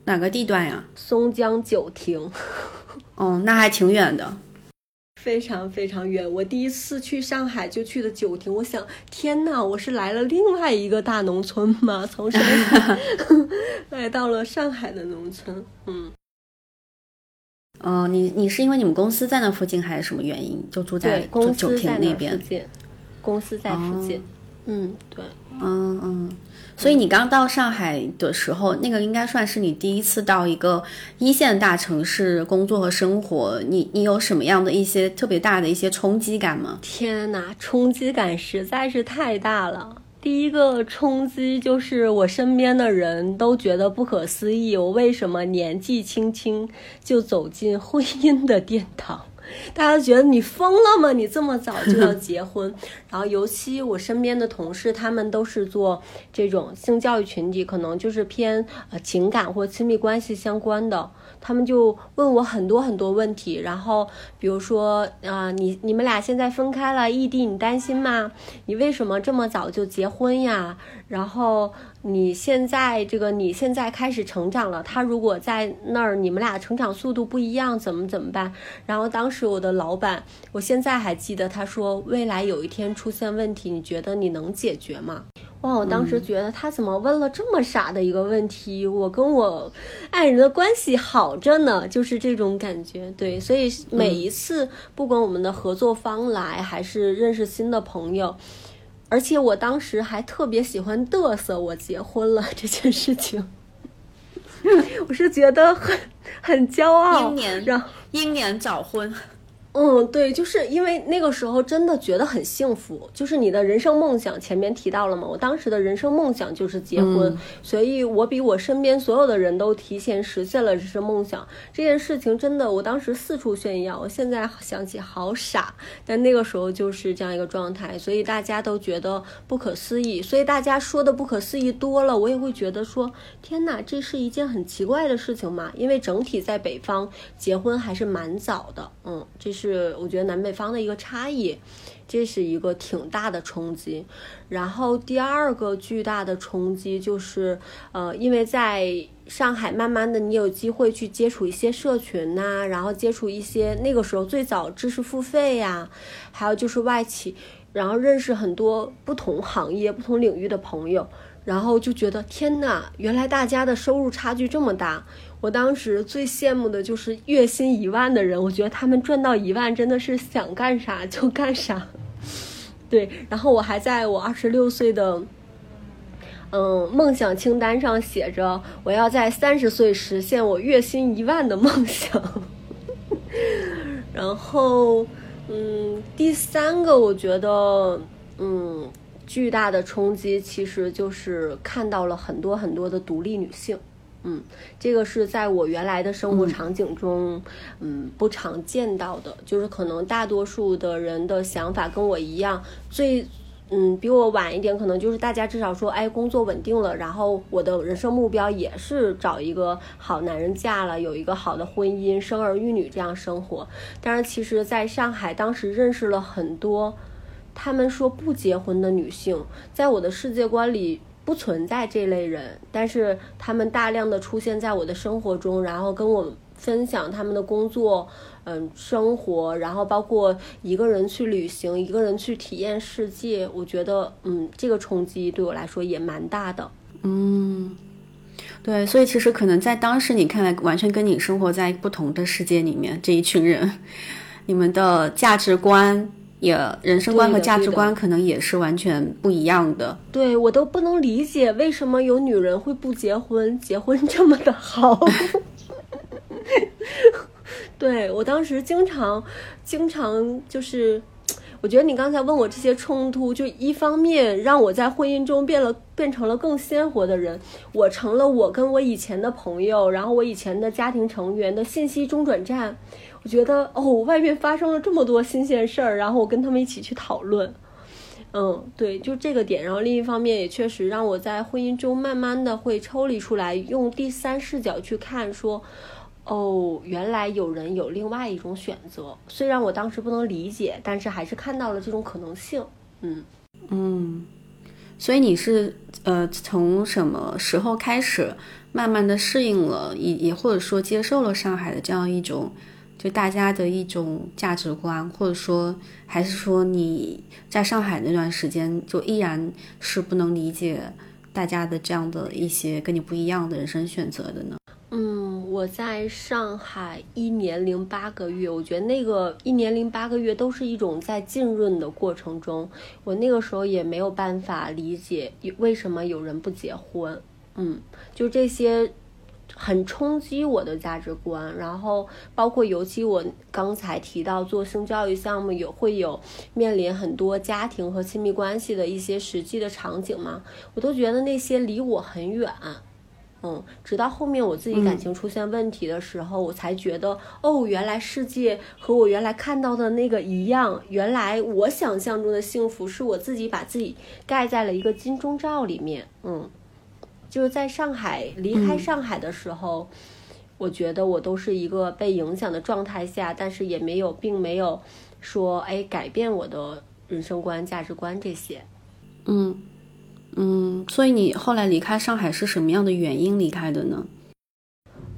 Speaker 1: 哪个地段呀？
Speaker 2: 松江九亭。
Speaker 1: 哦，那还挺远的，
Speaker 2: 非常非常远。我第一次去上海就去的九亭，我想，天呐，我是来了另外一个大农村吗？从上海 来到了上海的农村。嗯。
Speaker 1: 嗯，你你是因为你们公司在那附近，还是什么原因就住在酒亭那边？
Speaker 2: 公司在附近。嗯，对。
Speaker 1: 嗯嗯。所以你刚到上海的时候，那个应该算是你第一次到一个一线大城市工作和生活。你你有什么样的一些特别大的一些冲击感吗？
Speaker 2: 天哪，冲击感实在是太大了。第一个冲击就是我身边的人都觉得不可思议，我为什么年纪轻轻就走进婚姻的殿堂？大家觉得你疯了吗？你这么早就要结婚？然后尤其我身边的同事，他们都是做这种性教育群体，可能就是偏呃情感或亲密关系相关的。他们就问我很多很多问题，然后比如说，啊，你你们俩现在分开了，异地，你担心吗？你为什么这么早就结婚呀？然后你现在这个你现在开始成长了，他如果在那儿，你们俩成长速度不一样，怎么怎么办？然后当时我的老板，我现在还记得，他说未来有一天出现问题，你觉得你能解决吗？哇！我当时觉得他怎么问了这么傻的一个问题？我跟我爱人的关系好着呢，就是这种感觉。对，所以每一次不管我们的合作方来，还是认识新的朋友，而且我当时还特别喜欢嘚瑟我结婚了这件事情，我是觉得很很骄傲。
Speaker 1: 英年，英年早婚。
Speaker 2: 嗯，对，就是因为那个时候真的觉得很幸福，就是你的人生梦想，前面提到了嘛，我当时的人生梦想就是结婚，所以我比我身边所有的人都提前实现了人生梦想。这件事情真的，我当时四处炫耀，我现在想起好傻，但那个时候就是这样一个状态，所以大家都觉得不可思议，所以大家说的不可思议多了，我也会觉得说，天哪，这是一件很奇怪的事情嘛，因为整体在北方结婚还是蛮早的，嗯，这是。是我觉得南北方的一个差异，这是一个挺大的冲击。然后第二个巨大的冲击就是，呃，因为在上海，慢慢的你有机会去接触一些社群呐，然后接触一些那个时候最早知识付费呀，还有就是外企，然后认识很多不同行业、不同领域的朋友，然后就觉得天呐，原来大家的收入差距这么大。我当时最羡慕的就是月薪一万的人，我觉得他们赚到一万真的是想干啥就干啥。对，然后我还在我二十六岁的嗯梦想清单上写着，我要在三十岁实现我月薪一万的梦想。然后，嗯，第三个我觉得嗯巨大的冲击其实就是看到了很多很多的独立女性。嗯，这个是在我原来的生活场景中，嗯，不常见到的。就是可能大多数的人的想法跟我一样，最，嗯，比我晚一点，可能就是大家至少说，哎，工作稳定了，然后我的人生目标也是找一个好男人嫁了，有一个好的婚姻，生儿育女这样生活。但是其实，在上海当时认识了很多，他们说不结婚的女性，在我的世界观里。不存在这类人，但是他们大量的出现在我的生活中，然后跟我分享他们的工作，嗯，生活，然后包括一个人去旅行，一个人去体验世界，我觉得，嗯，这个冲击对我来说也蛮大的。
Speaker 1: 嗯，对，所以其实可能在当时你看来，完全跟你生活在不同的世界里面，这一群人，你们的价值观。也人生观和价值观可能也是完全不一样的。
Speaker 2: 对我都不能理解为什么有女人会不结婚，结婚这么的好。对我当时经常经常就是，我觉得你刚才问我这些冲突，就一方面让我在婚姻中变了，变成了更鲜活的人，我成了我跟我以前的朋友，然后我以前的家庭成员的信息中转站。我觉得哦，外面发生了这么多新鲜事儿，然后我跟他们一起去讨论，嗯，对，就这个点。然后另一方面也确实让我在婚姻中慢慢的会抽离出来，用第三视角去看，说哦，原来有人有另外一种选择。虽然我当时不能理解，但是还是看到了这种可能性。嗯
Speaker 1: 嗯，所以你是呃从什么时候开始慢慢的适应了，也也或者说接受了上海的这样一种。就大家的一种价值观，或者说，还是说你在上海那段时间，就依然是不能理解大家的这样的一些跟你不一样的人生选择的呢？
Speaker 2: 嗯，我在上海一年零八个月，我觉得那个一年零八个月都是一种在浸润的过程中，我那个时候也没有办法理解为什么有人不结婚。嗯，就这些。很冲击我的价值观，然后包括尤其我刚才提到做性教育项目，有会有面临很多家庭和亲密关系的一些实际的场景嘛，我都觉得那些离我很远，嗯，直到后面我自己感情出现问题的时候，我才觉得哦，原来世界和我原来看到的那个一样，原来我想象中的幸福是我自己把自己盖在了一个金钟罩里面，嗯。就是在上海离开上海的时候，我觉得我都是一个被影响的状态下，但是也没有，并没有说哎改变我的人生观、价值观这些。
Speaker 1: 嗯嗯，所以你后来离开上海是什么样的原因离开的呢？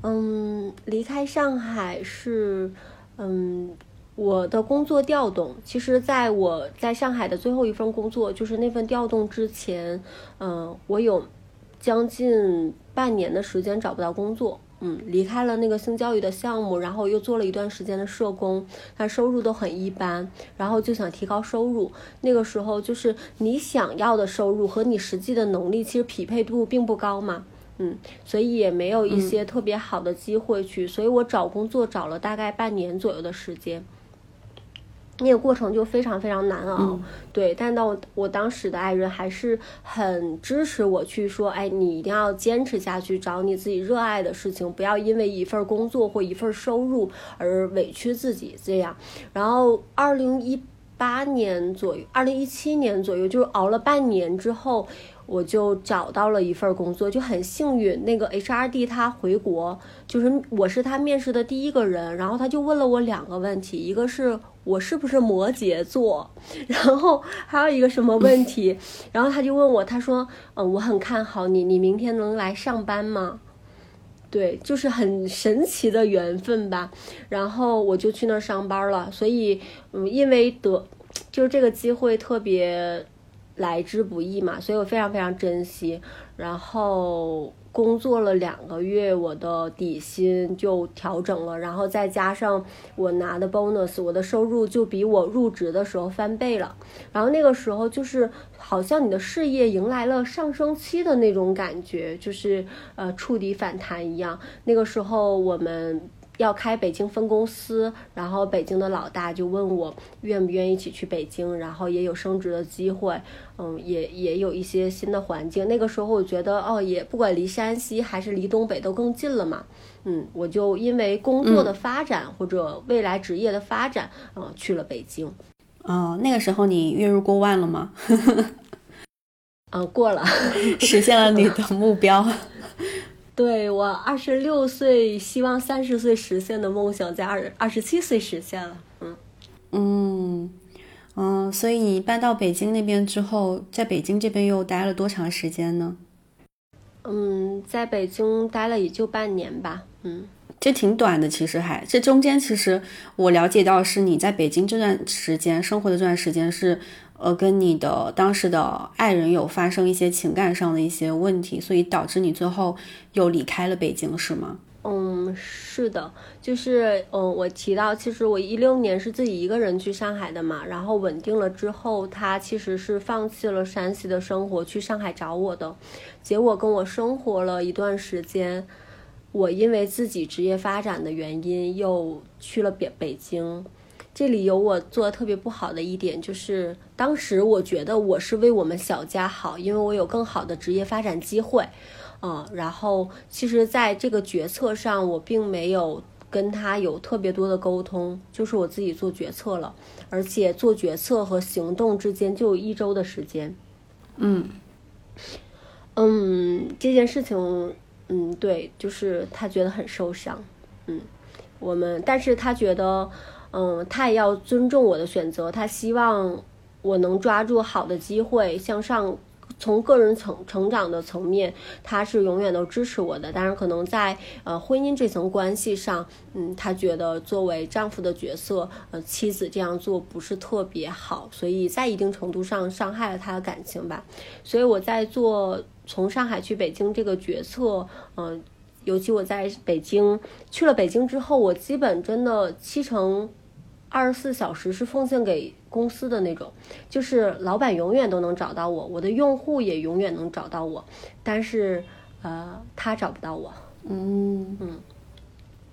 Speaker 2: 嗯，离开上海是嗯我的工作调动。其实，在我在上海的最后一份工作，就是那份调动之前，嗯，我有。将近半年的时间找不到工作，嗯，离开了那个性教育的项目，然后又做了一段时间的社工，但收入都很一般，然后就想提高收入。那个时候就是你想要的收入和你实际的能力其实匹配度并不高嘛，嗯，所以也没有一些特别好的机会去，所以我找工作找了大概半年左右的时间。那个过程就非常非常难熬，对，但到我当时的爱人还是很支持我去说，哎，你一定要坚持下去，找你自己热爱的事情，不要因为一份工作或一份收入而委屈自己这样。然后二零一八年左右，二零一七年左右，就是熬了半年之后。我就找到了一份工作，就很幸运。那个 HRD 他回国，就是我是他面试的第一个人，然后他就问了我两个问题，一个是我是不是摩羯座，然后还有一个什么问题，然后他就问我，他说，嗯，我很看好你，你明天能来上班吗？对，就是很神奇的缘分吧。然后我就去那儿上班了。所以，嗯，因为得，就是这个机会特别。来之不易嘛，所以我非常非常珍惜。然后工作了两个月，我的底薪就调整了，然后再加上我拿的 bonus，我的收入就比我入职的时候翻倍了。然后那个时候就是好像你的事业迎来了上升期的那种感觉，就是呃触底反弹一样。那个时候我们。要开北京分公司，然后北京的老大就问我愿不愿意一起去北京，然后也有升职的机会，嗯，也也有一些新的环境。那个时候我觉得，哦，也不管离山西还是离东北都更近了嘛，嗯，我就因为工作的发展或者未来职业的发展，嗯，去了北京。
Speaker 1: 哦，那个时候你月入过万了吗？
Speaker 2: 嗯，过了，
Speaker 1: 实现了你的目标。
Speaker 2: 对我二十六岁，希望三十岁实现的梦想，在二二十七岁实现了。嗯
Speaker 1: 嗯，嗯，所以你搬到北京那边之后，在北京这边又待了多长时间呢？
Speaker 2: 嗯，在北京待了也就半年吧。嗯，
Speaker 1: 这挺短的，其实还这中间，其实我了解到是你在北京这段时间生活的这段时间是，呃，跟你的当时的爱人有发生一些情感上的一些问题，所以导致你最后又离开了北京，是吗？
Speaker 2: 嗯，是的，就是嗯，我提到，其实我一六年是自己一个人去上海的嘛，然后稳定了之后，他其实是放弃了山西的生活，去上海找我的，结果跟我生活了一段时间，我因为自己职业发展的原因又去了北北京，这里有我做的特别不好的一点，就是当时我觉得我是为我们小家好，因为我有更好的职业发展机会。嗯，然后其实，在这个决策上，我并没有跟他有特别多的沟通，就是我自己做决策了，而且做决策和行动之间就有一周的时间。
Speaker 1: 嗯，
Speaker 2: 嗯，这件事情，嗯，对，就是他觉得很受伤。嗯，我们，但是他觉得，嗯，他也要尊重我的选择，他希望我能抓住好的机会向上。从个人成成长的层面，他是永远都支持我的。但是可能在呃婚姻这层关系上，嗯，他觉得作为丈夫的角色，呃，妻子这样做不是特别好，所以在一定程度上伤害了他的感情吧。所以我在做从上海去北京这个决策，嗯，尤其我在北京去了北京之后，我基本真的七成二十四小时是奉献给。公司的那种，就是老板永远都能找到我，我的用户也永远能找到我，但是，呃，他找不到我。
Speaker 1: 嗯
Speaker 2: 嗯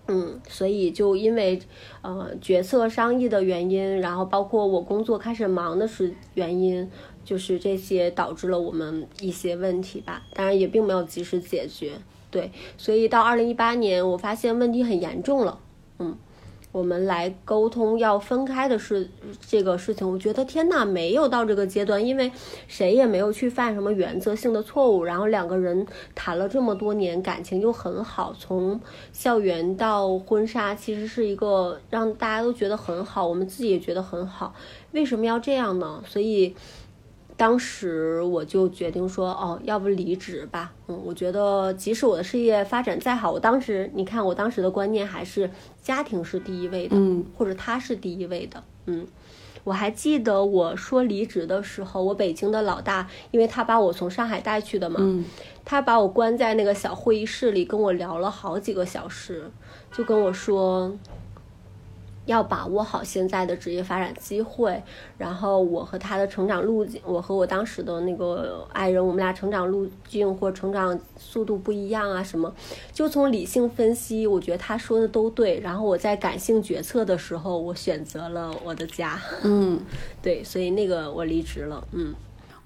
Speaker 2: 嗯，所以就因为呃决策商议的原因，然后包括我工作开始忙的是原因，就是这些导致了我们一些问题吧。当然也并没有及时解决。对，所以到二零一八年，我发现问题很严重了。嗯。我们来沟通要分开的事，这个事情，我觉得天呐，没有到这个阶段，因为谁也没有去犯什么原则性的错误。然后两个人谈了这么多年，感情又很好，从校园到婚纱，其实是一个让大家都觉得很好，我们自己也觉得很好。为什么要这样呢？所以。当时我就决定说，哦，要不离职吧。嗯，我觉得即使我的事业发展再好，我当时你看，我当时的观念还是家庭是第一位的，
Speaker 1: 嗯，
Speaker 2: 或者他是第一位的，嗯。我还记得我说离职的时候，我北京的老大，因为他把我从上海带去的嘛，
Speaker 1: 嗯，
Speaker 2: 他把我关在那个小会议室里，跟我聊了好几个小时，就跟我说。要把握好现在的职业发展机会，然后我和他的成长路径，我和我当时的那个爱人，我们俩成长路径或成长速度不一样啊，什么，就从理性分析，我觉得他说的都对。然后我在感性决策的时候，我选择了我的家。
Speaker 1: 嗯，
Speaker 2: 对，所以那个我离职了。嗯。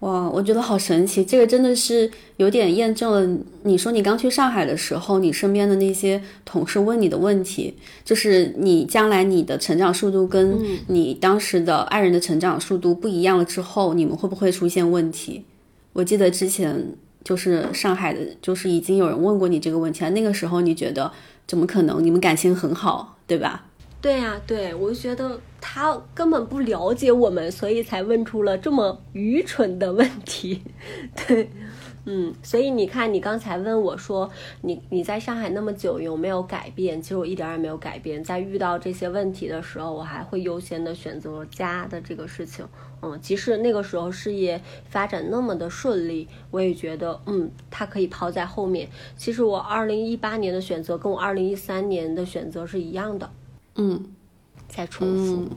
Speaker 1: 哇，我觉得好神奇，这个真的是有点验证了你说你刚去上海的时候，你身边的那些同事问你的问题，就是你将来你的成长速度跟你当时的爱人的成长速度不一样了之后，你们会不会出现问题？我记得之前就是上海的，就是已经有人问过你这个问题了，那个时候你觉得怎么可能？你们感情很好，对吧？
Speaker 2: 对呀，对我就觉得他根本不了解我们，所以才问出了这么愚蠢的问题。对，嗯，所以你看，你刚才问我说，你你在上海那么久有没有改变？其实我一点也没有改变。在遇到这些问题的时候，我还会优先的选择家的这个事情。嗯，即使那个时候事业发展那么的顺利，我也觉得，嗯，它可以抛在后面。其实我二零一八年的选择跟我二零一三年的选择是一样的。
Speaker 1: 嗯，
Speaker 2: 再重复。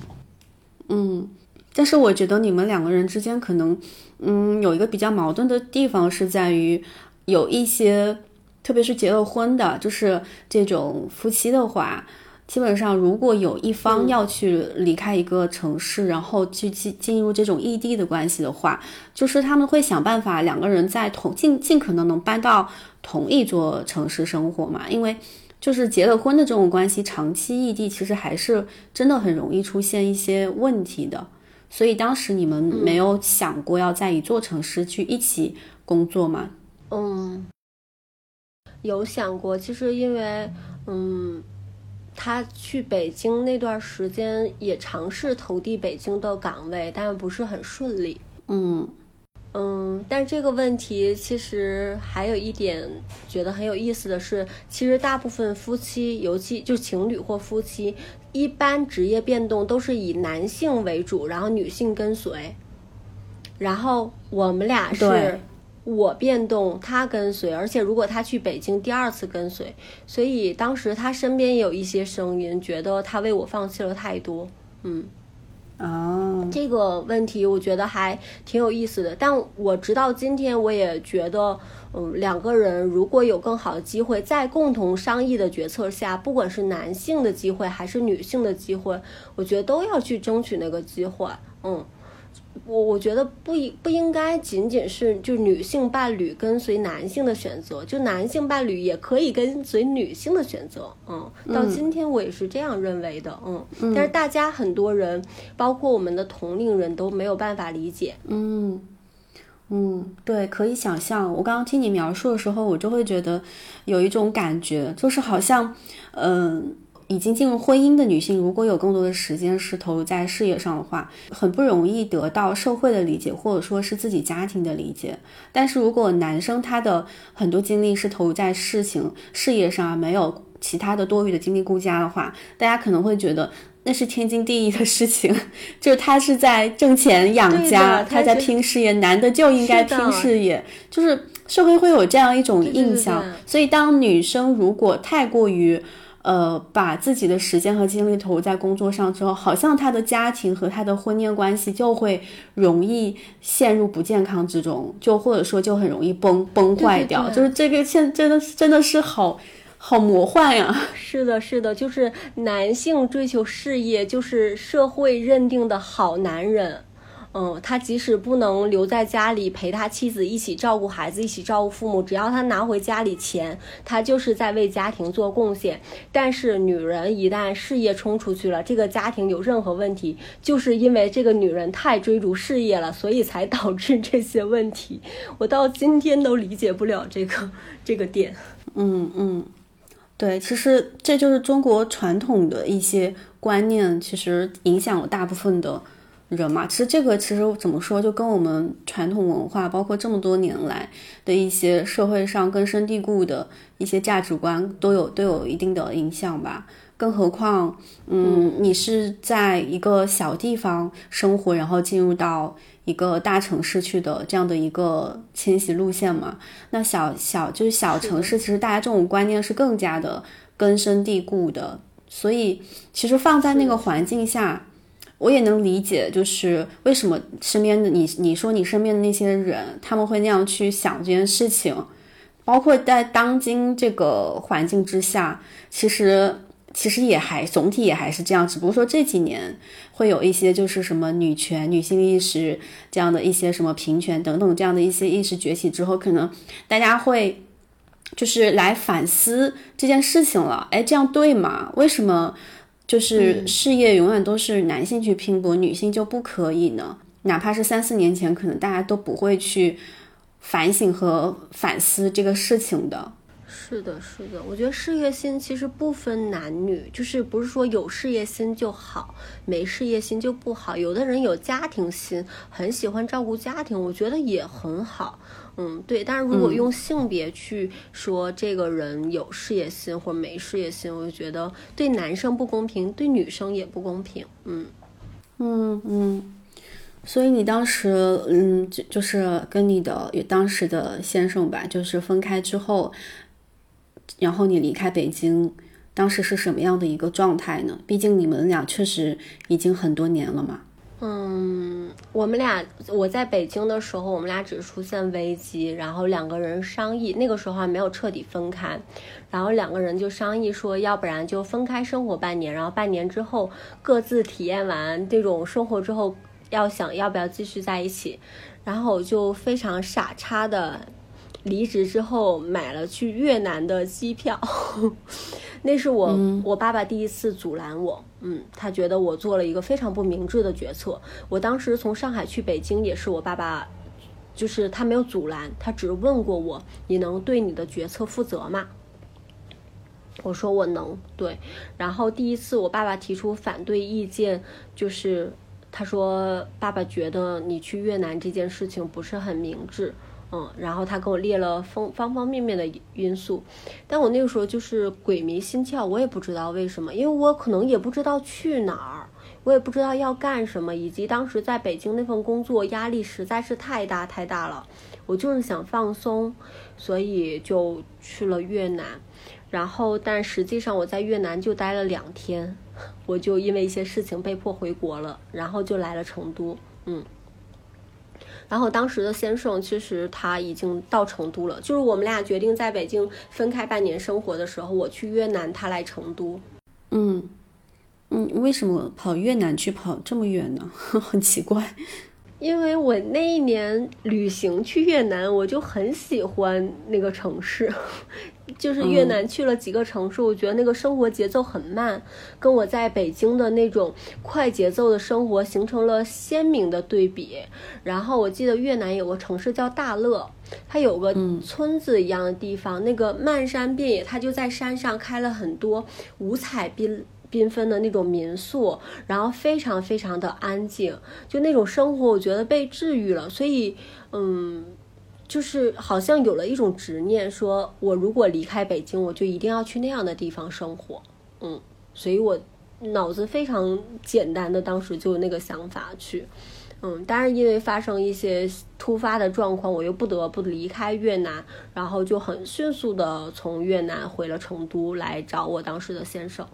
Speaker 1: 嗯，但是我觉得你们两个人之间可能，嗯，有一个比较矛盾的地方是在于，有一些，特别是结了婚的，就是这种夫妻的话，基本上如果有一方要去离开一个城市，然后去进进入这种异地的关系的话，就是他们会想办法两个人在同尽尽可能能搬到同一座城市生活嘛，因为。就是结了婚的这种关系，长期异地其实还是真的很容易出现一些问题的。所以当时你们没有想过要在一座城市去一起工作吗？
Speaker 2: 嗯，有想过。其实因为，嗯，他去北京那段时间也尝试投递北京的岗位，但不是很顺利。
Speaker 1: 嗯
Speaker 2: 嗯，但这个问题其实还有一点觉得很有意思的是，其实大部分夫妻，尤其就情侣或夫妻，一般职业变动都是以男性为主，然后女性跟随。然后我们俩是我变动，他跟随，而且如果他去北京第二次跟随，所以当时他身边也有一些声音，觉得他为我放弃了太多。嗯，
Speaker 1: 哦，
Speaker 2: 这个问题我觉得还挺有意思的，但我直到今天我也觉得，嗯，两个人如果有更好的机会，在共同商议的决策下，不管是男性的机会还是女性的机会，我觉得都要去争取那个机会。嗯，我我觉得不应不应该仅仅是就女性伴侣跟随男性的选择，就男性伴侣也可以跟随女性的选择。嗯，到今天我也是这样认为的。嗯，但是大家很多人，包括我们的同龄人都没有办法理解。
Speaker 1: 嗯嗯，对，可以想象。我刚刚听你描述的时候，我就会觉得有一种感觉，就是好像，嗯、已经进入婚姻的女性，如果有更多的时间是投入在事业上的话，很不容易得到社会的理解，或者说是自己家庭的理解。但是如果男生他的很多精力是投入在事情、事业上，没有其他的多余的精力顾家的话，大家可能会觉得。那是天经地义的事情，就是他是在挣钱养家，
Speaker 2: 他
Speaker 1: 他在拼事业，男的就应该拼事业，就是社会会有这样一种
Speaker 2: 对对对
Speaker 1: 印象。
Speaker 2: 对
Speaker 1: 所以，当女生如果太过于呃把自己的时间和精力投入在工作上之后，好像他的家庭和他的婚恋关系就会容易陷入不健康之中，就或者说就很容易崩崩坏掉。
Speaker 2: 对
Speaker 1: 就是这个现真的真的是好好魔幻呀。
Speaker 2: 是的，是的，就是男性追求事业，就是社会认定的好男人。嗯，他即使不能留在家里陪他妻子一起照顾孩子，一起照顾父母，只要他拿回家里钱，他就是在为家庭做贡献。但是女人一旦事业冲出去了，这个家庭有任何问题，就是因为这个女人太追逐事业了，所以才导致这些问题。我到今天都理解不了这个这个点。
Speaker 1: 嗯嗯，对，其实这就是中国传统的一些观念，其实影响了大部分的人嘛。其实这个其实怎么说，就跟我们传统文化，包括这么多年来的一些社会上根深蒂固的一些价值观，都有都有一定的影响吧。更何况，嗯，你是在一个小地方生活，然后进入到一个大城市去的这样的一个迁徙路线嘛？那小小就是小城市，其实大家这种观念是更加的根深蒂固的，所以其实放在那个环境下，我也能理解，就是为什么身边的你，你说你身边的那些人，他们会那样去想这件事情，包括在当今这个环境之下，其实。其实也还总体也还是这样，只不过说这几年会有一些就是什么女权、女性意识这样的一些什么平权等等这样的一些意识崛起之后，可能大家会就是来反思这件事情了。哎，这样对吗？为什么就是事业永远都是男性去拼搏，女性就不可以呢？哪怕是三四年前，可能大家都不会去反省和反思这个事情的。
Speaker 2: 是的，是的，我觉得事业心其实不分男女，就是不是说有事业心就好，没事业心就不好。有的人有家庭心，很喜欢照顾家庭，我觉得也很好。嗯，对。但是如果用性别去说这个人有事业心或者没事业心，我就觉得对男生不公平，对女生也不公平。嗯
Speaker 1: 嗯嗯。所以你当时，嗯，就就是跟你的当时的先生吧，就是分开之后。然后你离开北京，当时是什么样的一个状态呢？毕竟你们俩确实已经很多年了嘛。
Speaker 2: 嗯，我们俩我在北京的时候，我们俩只是出现危机，然后两个人商议，那个时候还没有彻底分开，然后两个人就商议说，要不然就分开生活半年，然后半年之后各自体验完这种生活之后，要想要不要继续在一起，然后我就非常傻叉的。离职之后买了去越南的机票，那是我、
Speaker 1: 嗯、
Speaker 2: 我爸爸第一次阻拦我，嗯，他觉得我做了一个非常不明智的决策。我当时从上海去北京也是我爸爸，就是他没有阻拦，他只问过我，你能对你的决策负责吗？我说我能对，然后第一次我爸爸提出反对意见，就是他说爸爸觉得你去越南这件事情不是很明智。嗯，然后他给我列了方方方面面的因素，但我那个时候就是鬼迷心窍，我也不知道为什么，因为我可能也不知道去哪儿，我也不知道要干什么，以及当时在北京那份工作压力实在是太大太大了，我就是想放松，所以就去了越南，然后但实际上我在越南就待了两天，我就因为一些事情被迫回国了，然后就来了成都，嗯。然后当时的先生其实他已经到成都了，就是我们俩决定在北京分开半年生活的时候，我去越南，他来成都。
Speaker 1: 嗯嗯，为什么跑越南去跑这么远呢？很奇怪。
Speaker 2: 因为我那一年旅行去越南，我就很喜欢那个城市。就是越南去了几个城市，我觉得那个生活节奏很慢，跟我在北京的那种快节奏的生活形成了鲜明的对比。然后我记得越南有个城市叫大乐，它有个村子一样的地方，那个漫山遍野，它就在山上开了很多五彩缤缤纷的那种民宿，然后非常非常的安静，就那种生活，我觉得被治愈了。所以，嗯。就是好像有了一种执念，说我如果离开北京，我就一定要去那样的地方生活。嗯，所以我脑子非常简单的，当时就有那个想法去。嗯，但是因为发生一些突发的状况，我又不得不离开越南，然后就很迅速的从越南回了成都来找我当时的先生。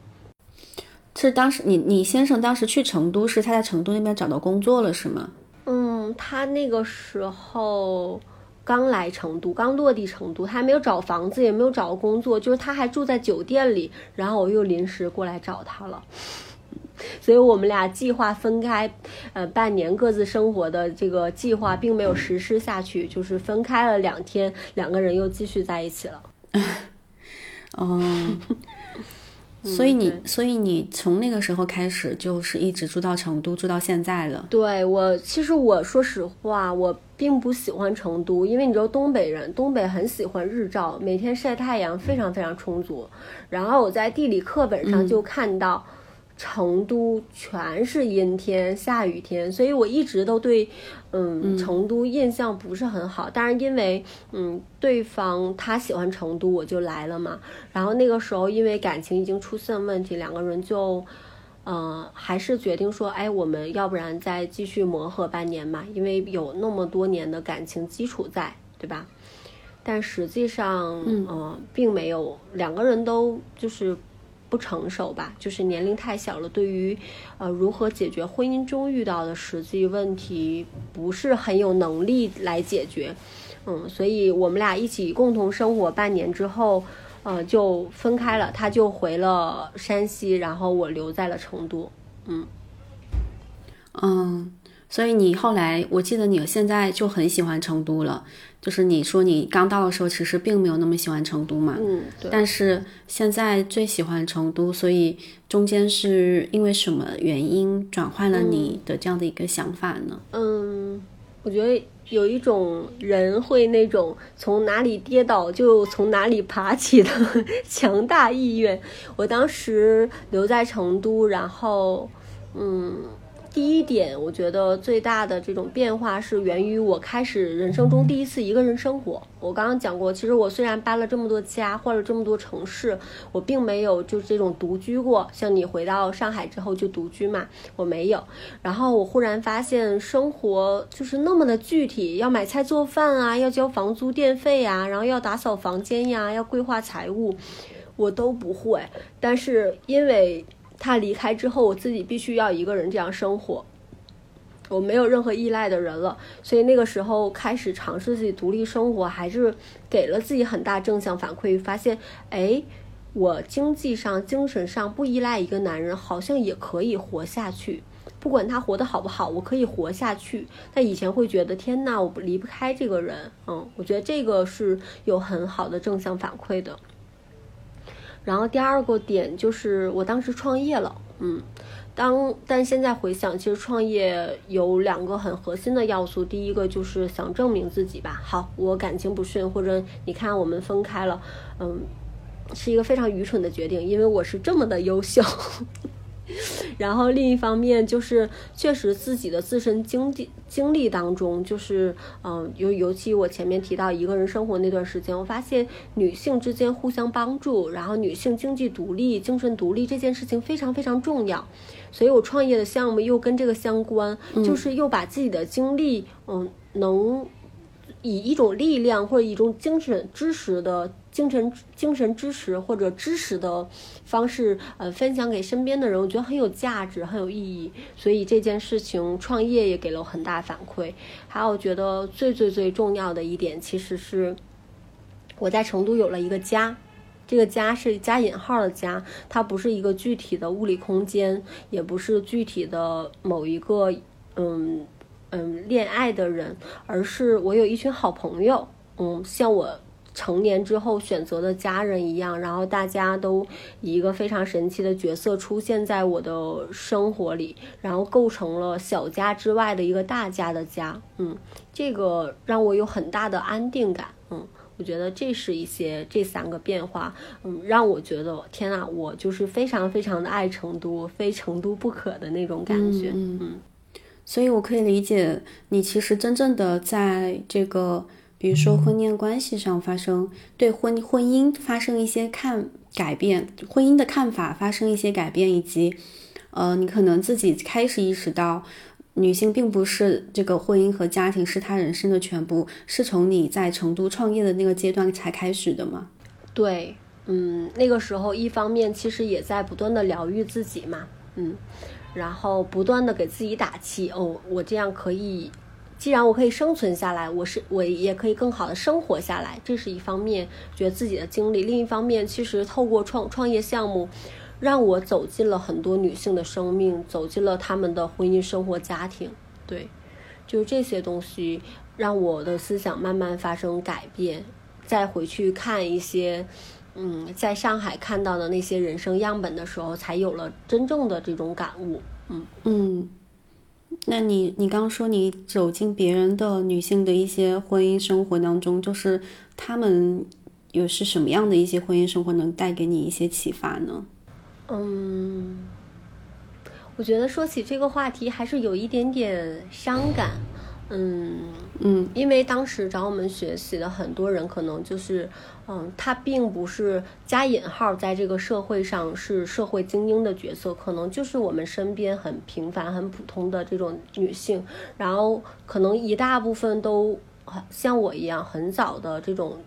Speaker 1: 是当时你你先生当时去成都，是他在成都那边找到工作了，是吗？
Speaker 2: 嗯，他那个时候。刚来成都，刚落地成都，他还没有找房子，也没有找工作，就是他还住在酒店里。然后我又临时过来找他了，所以我们俩计划分开，呃，半年各自生活的这个计划并没有实施下去，就是分开了两天，两个人又继续在一起了。
Speaker 1: 哦。所以你，所以你从那个时候开始就是一直住到成都，住到现在了。
Speaker 2: 对我，其实我说实话，我并不喜欢成都，因为你知道东北人，东北很喜欢日照，每天晒太阳非常非常充足。然后我在地理课本上就看到。成都全是阴天、下雨天，所以我一直都对，嗯，成都印象不是很好。但是因为，嗯，对方他喜欢成都，我就来了嘛。然后那个时候因为感情已经出现问题，两个人就，嗯，还是决定说，哎，我们要不然再继续磨合半年嘛，因为有那么多年的感情基础在，对吧？但实际上，嗯，并没有，两个人都就是。不成熟吧，就是年龄太小了。对于，呃，如何解决婚姻中遇到的实际问题，不是很有能力来解决。嗯，所以我们俩一起共同生活半年之后，呃，就分开了。他就回了山西，然后我留在了成都。嗯，
Speaker 1: 嗯。所以你后来，我记得你现在就很喜欢成都了。就是你说你刚到的时候，其实并没有那么喜欢成都嘛。
Speaker 2: 嗯，对。
Speaker 1: 但是现在最喜欢成都，所以中间是因为什么原因转换了你的这样的一个想法呢？
Speaker 2: 嗯，我觉得有一种人会那种从哪里跌倒就从哪里爬起的 强大意愿。我当时留在成都，然后，嗯。第一点，我觉得最大的这种变化是源于我开始人生中第一次一个人生活。我刚刚讲过，其实我虽然搬了这么多家，换了这么多城市，我并没有就是这种独居过。像你回到上海之后就独居嘛，我没有。然后我忽然发现生活就是那么的具体，要买菜做饭啊，要交房租电费呀，然后要打扫房间呀，要规划财务，我都不会。但是因为他离开之后，我自己必须要一个人这样生活，我没有任何依赖的人了，所以那个时候开始尝试自己独立生活，还是给了自己很大正向反馈，发现，哎，我经济上、精神上不依赖一个男人，好像也可以活下去，不管他活得好不好，我可以活下去。但以前会觉得，天呐，我离不开这个人，嗯，我觉得这个是有很好的正向反馈的。然后第二个点就是我当时创业了，嗯，当但现在回想，其实创业有两个很核心的要素，第一个就是想证明自己吧。好，我感情不顺，或者你看我们分开了，嗯，是一个非常愚蠢的决定，因为我是这么的优秀。然后另一方面就是确实自己的自身经历经历当中，就是嗯，尤尤其我前面提到一个人生活那段时间，我发现女性之间互相帮助，然后女性经济独立、精神独立这件事情非常非常重要。所以我创业的项目又跟这个相关，就是又把自己的经历，嗯，能以一种力量或者一种精神知识的。精神精神支持或者知识的方式，呃，分享给身边的人，我觉得很有价值，很有意义。所以这件事情创业也给了我很大反馈。还有，我觉得最最最重要的一点，其实是我在成都有了一个家。这个家是加引号的家，它不是一个具体的物理空间，也不是具体的某一个嗯嗯恋爱的人，而是我有一群好朋友，嗯，像我。成年之后选择的家人一样，然后大家都以一个非常神奇的角色出现在我的生活里，然后构成了小家之外的一个大家的家。嗯，这个让我有很大的安定感。嗯，我觉得这是一些这三个变化，嗯，让我觉得天呐，我就是非常非常的爱成都，非成都不可的那种感觉。
Speaker 1: 嗯嗯，所以我可以理解你其实真正的在这个。比如说婚恋关系上发生对婚婚姻发生一些看改变，婚姻的看法发生一些改变，以及，呃，你可能自己开始意识到，女性并不是这个婚姻和家庭是她人生的全部，是从你在成都创业的那个阶段才开始的吗？
Speaker 2: 对，嗯，那个时候一方面其实也在不断的疗愈自己嘛，嗯，然后不断的给自己打气，哦，我这样可以。既然我可以生存下来，我是我也可以更好的生活下来，这是一方面，觉得自己的经历；另一方面，其实透过创创业项目，让我走进了很多女性的生命，走进了她们的婚姻生活、家庭。对，就是这些东西让我的思想慢慢发生改变。再回去看一些，嗯，在上海看到的那些人生样本的时候，才有了真正的这种感悟。嗯
Speaker 1: 嗯。那你你刚刚说你走进别人的女性的一些婚姻生活当中，就是他们有是什么样的一些婚姻生活能带给你一些启发呢？
Speaker 2: 嗯，我觉得说起这个话题还是有一点点伤感。嗯
Speaker 1: 嗯，
Speaker 2: 因为当时找我们学习的很多人，可能就是，嗯，他并不是加引号在这个社会上是社会精英的角色，可能就是我们身边很平凡、很普通的这种女性，然后可能一大部分都像我一样很早的这种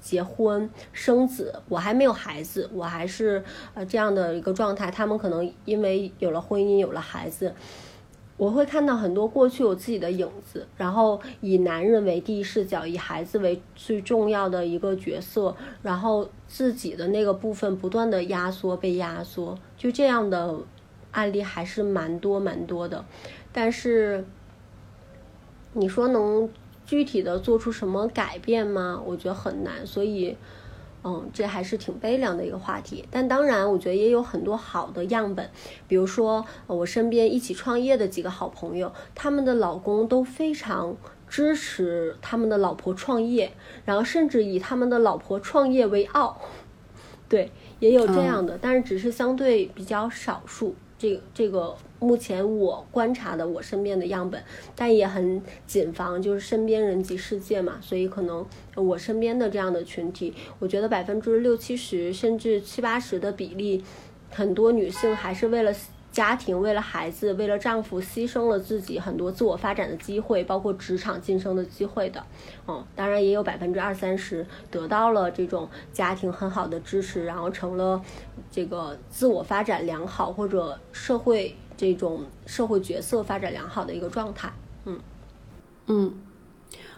Speaker 2: 结婚生子，我还没有孩子，我还是呃这样的一个状态，他们可能因为有了婚姻，有了孩子。我会看到很多过去有自己的影子，然后以男人为第一视角，以孩子为最重要的一个角色，然后自己的那个部分不断的压缩被压缩，就这样的案例还是蛮多蛮多的。但是你说能具体的做出什么改变吗？我觉得很难，所以。嗯，这还是挺悲凉的一个话题，但当然，我觉得也有很多好的样本，比如说我身边一起创业的几个好朋友，他们的老公都非常支持他们的老婆创业，然后甚至以他们的老婆创业为傲，对，也有这样的，但是只是相对比较少数。这这个目前我观察的我身边的样本，但也很谨防，就是身边人及世界嘛，所以可能我身边的这样的群体，我觉得百分之六七十甚至七八十的比例，很多女性还是为了。家庭为了孩子，为了丈夫，牺牲了自己很多自我发展的机会，包括职场晋升的机会的。嗯，当然也有百分之二三十得到了这种家庭很好的支持，然后成了这个自我发展良好或者社会这种社会角色发展良好的一个状态。嗯
Speaker 1: 嗯。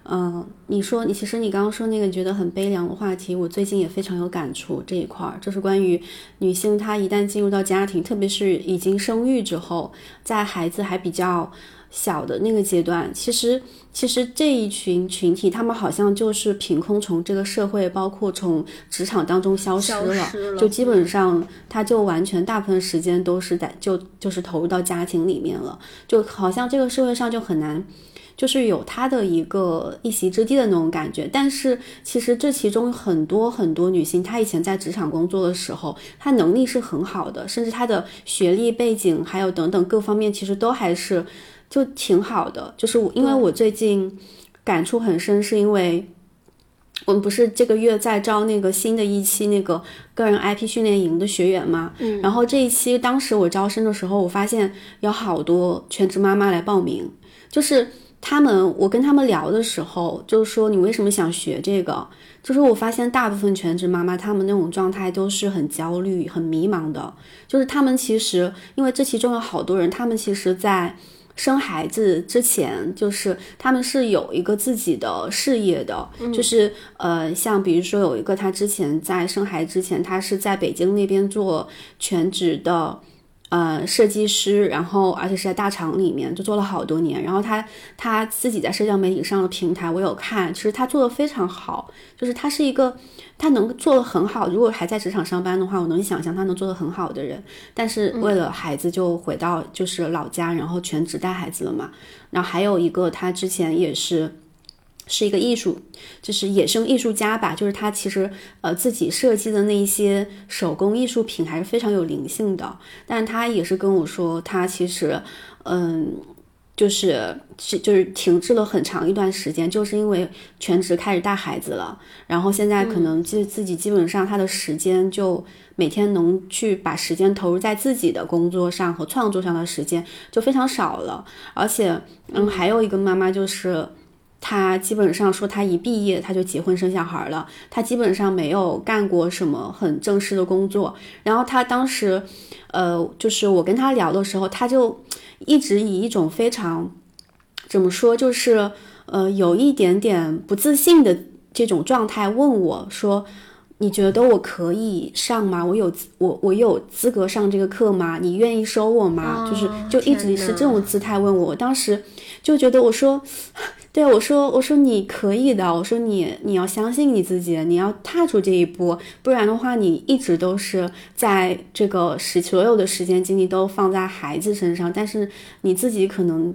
Speaker 1: 嗯，你说你其实你刚刚说那个觉得很悲凉的话题，我最近也非常有感触这一块儿，就是关于女性她一旦进入到家庭，特别是已经生育之后，在孩子还比较小的那个阶段，其实其实这一群群体，他们好像就是凭空从这个社会，包括从职场当中消失了，就基本上他就完全大部分时间都是在就就是投入到家庭里面了，就好像这个社会上就很难。就是有他的一个一席之地的那种感觉，但是其实这其中很多很多女性，她以前在职场工作的时候，她能力是很好的，甚至她的学历背景还有等等各方面，其实都还是就挺好的。就是我，因为我最近感触很深，是因为我们不是这个月在招那个新的一期那个个人 IP 训练营的学员嘛，嗯，然后这一期当时我招生的时候，我发现有好多全职妈妈来报名，就是。他们，我跟他们聊的时候，就是说你为什么想学这个？就是我发现大部分全职妈妈，她们那种状态都是很焦虑、很迷茫的。就是他们其实，因为这其中有好多人，他们其实在生孩子之前，就是他们是有一个自己的事业的。就是呃，像比如说有一个，他之前在生孩子之前，他是在北京那边做全职的。呃，设计师，然后而且是在大厂里面就做了好多年，然后他他自己在社交媒体上的平台我有看，其实他做的非常好，就是他是一个他能做的很好。如果还在职场上班的话，我能想象他能做的很好的人，但是为了孩子就回到就是老家，然后全职带孩子了嘛。然后还有一个他之前也是。是一个艺术，就是野生艺术家吧，就是他其实呃自己设计的那一些手工艺术品还是非常有灵性的。但他也是跟我说，他其实嗯就是是就是停滞了很长一段时间，就是因为全职开始带孩子了，然后现在可能自自己基本上他的时间就每天能去把时间投入在自己的工作上和创作上的时间就非常少了。而且嗯还有一个妈妈就是。他基本上说，他一毕业他就结婚生小孩了。他基本上没有干过什么很正式的工作。然后他当时，呃，就是我跟他聊的时候，他就一直以一种非常怎么说，就是呃，有一点点不自信的这种状态问我说：“你觉得我可以上吗？我有我我有资格上这个课吗？你愿意收我吗？”就是就一直是这种姿态问我。我当时就觉得我说。对我说：“我说你可以的，我说你你要相信你自己，你要踏出这一步，不然的话，你一直都是在这个时所有的时间精力都放在孩子身上，但是你自己可能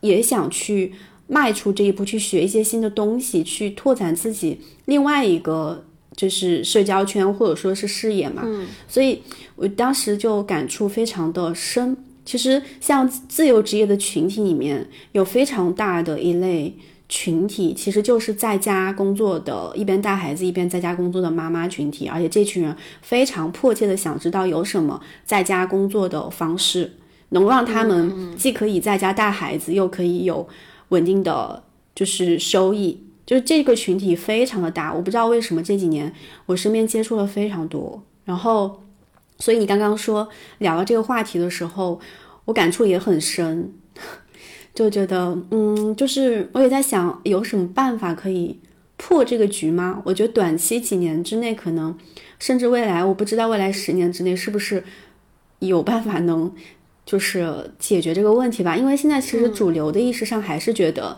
Speaker 1: 也想去迈出这一步，去学一些新的东西，去拓展自己另外一个就是社交圈或者说是视野嘛。所以我当时就感触非常的深。”其实，像自由职业的群体里面有非常大的一类群体，其实就是在家工作的，一边带孩子一边在家工作的妈妈群体。而且这群人非常迫切的想知道有什么在家工作的方式，能让他们既可以在家带孩子，又可以有稳定的就是收益。就是这个群体非常的大，我不知道为什么这几年我身边接触了非常多，然后。所以你刚刚说聊到这个话题的时候，我感触也很深，就觉得，嗯，就是我也在想，有什么办法可以破这个局吗？我觉得短期几年之内，可能甚至未来，我不知道未来十年之内是不是有办法能就是解决这个问题吧？因为现在其实主流的意识上还是觉得。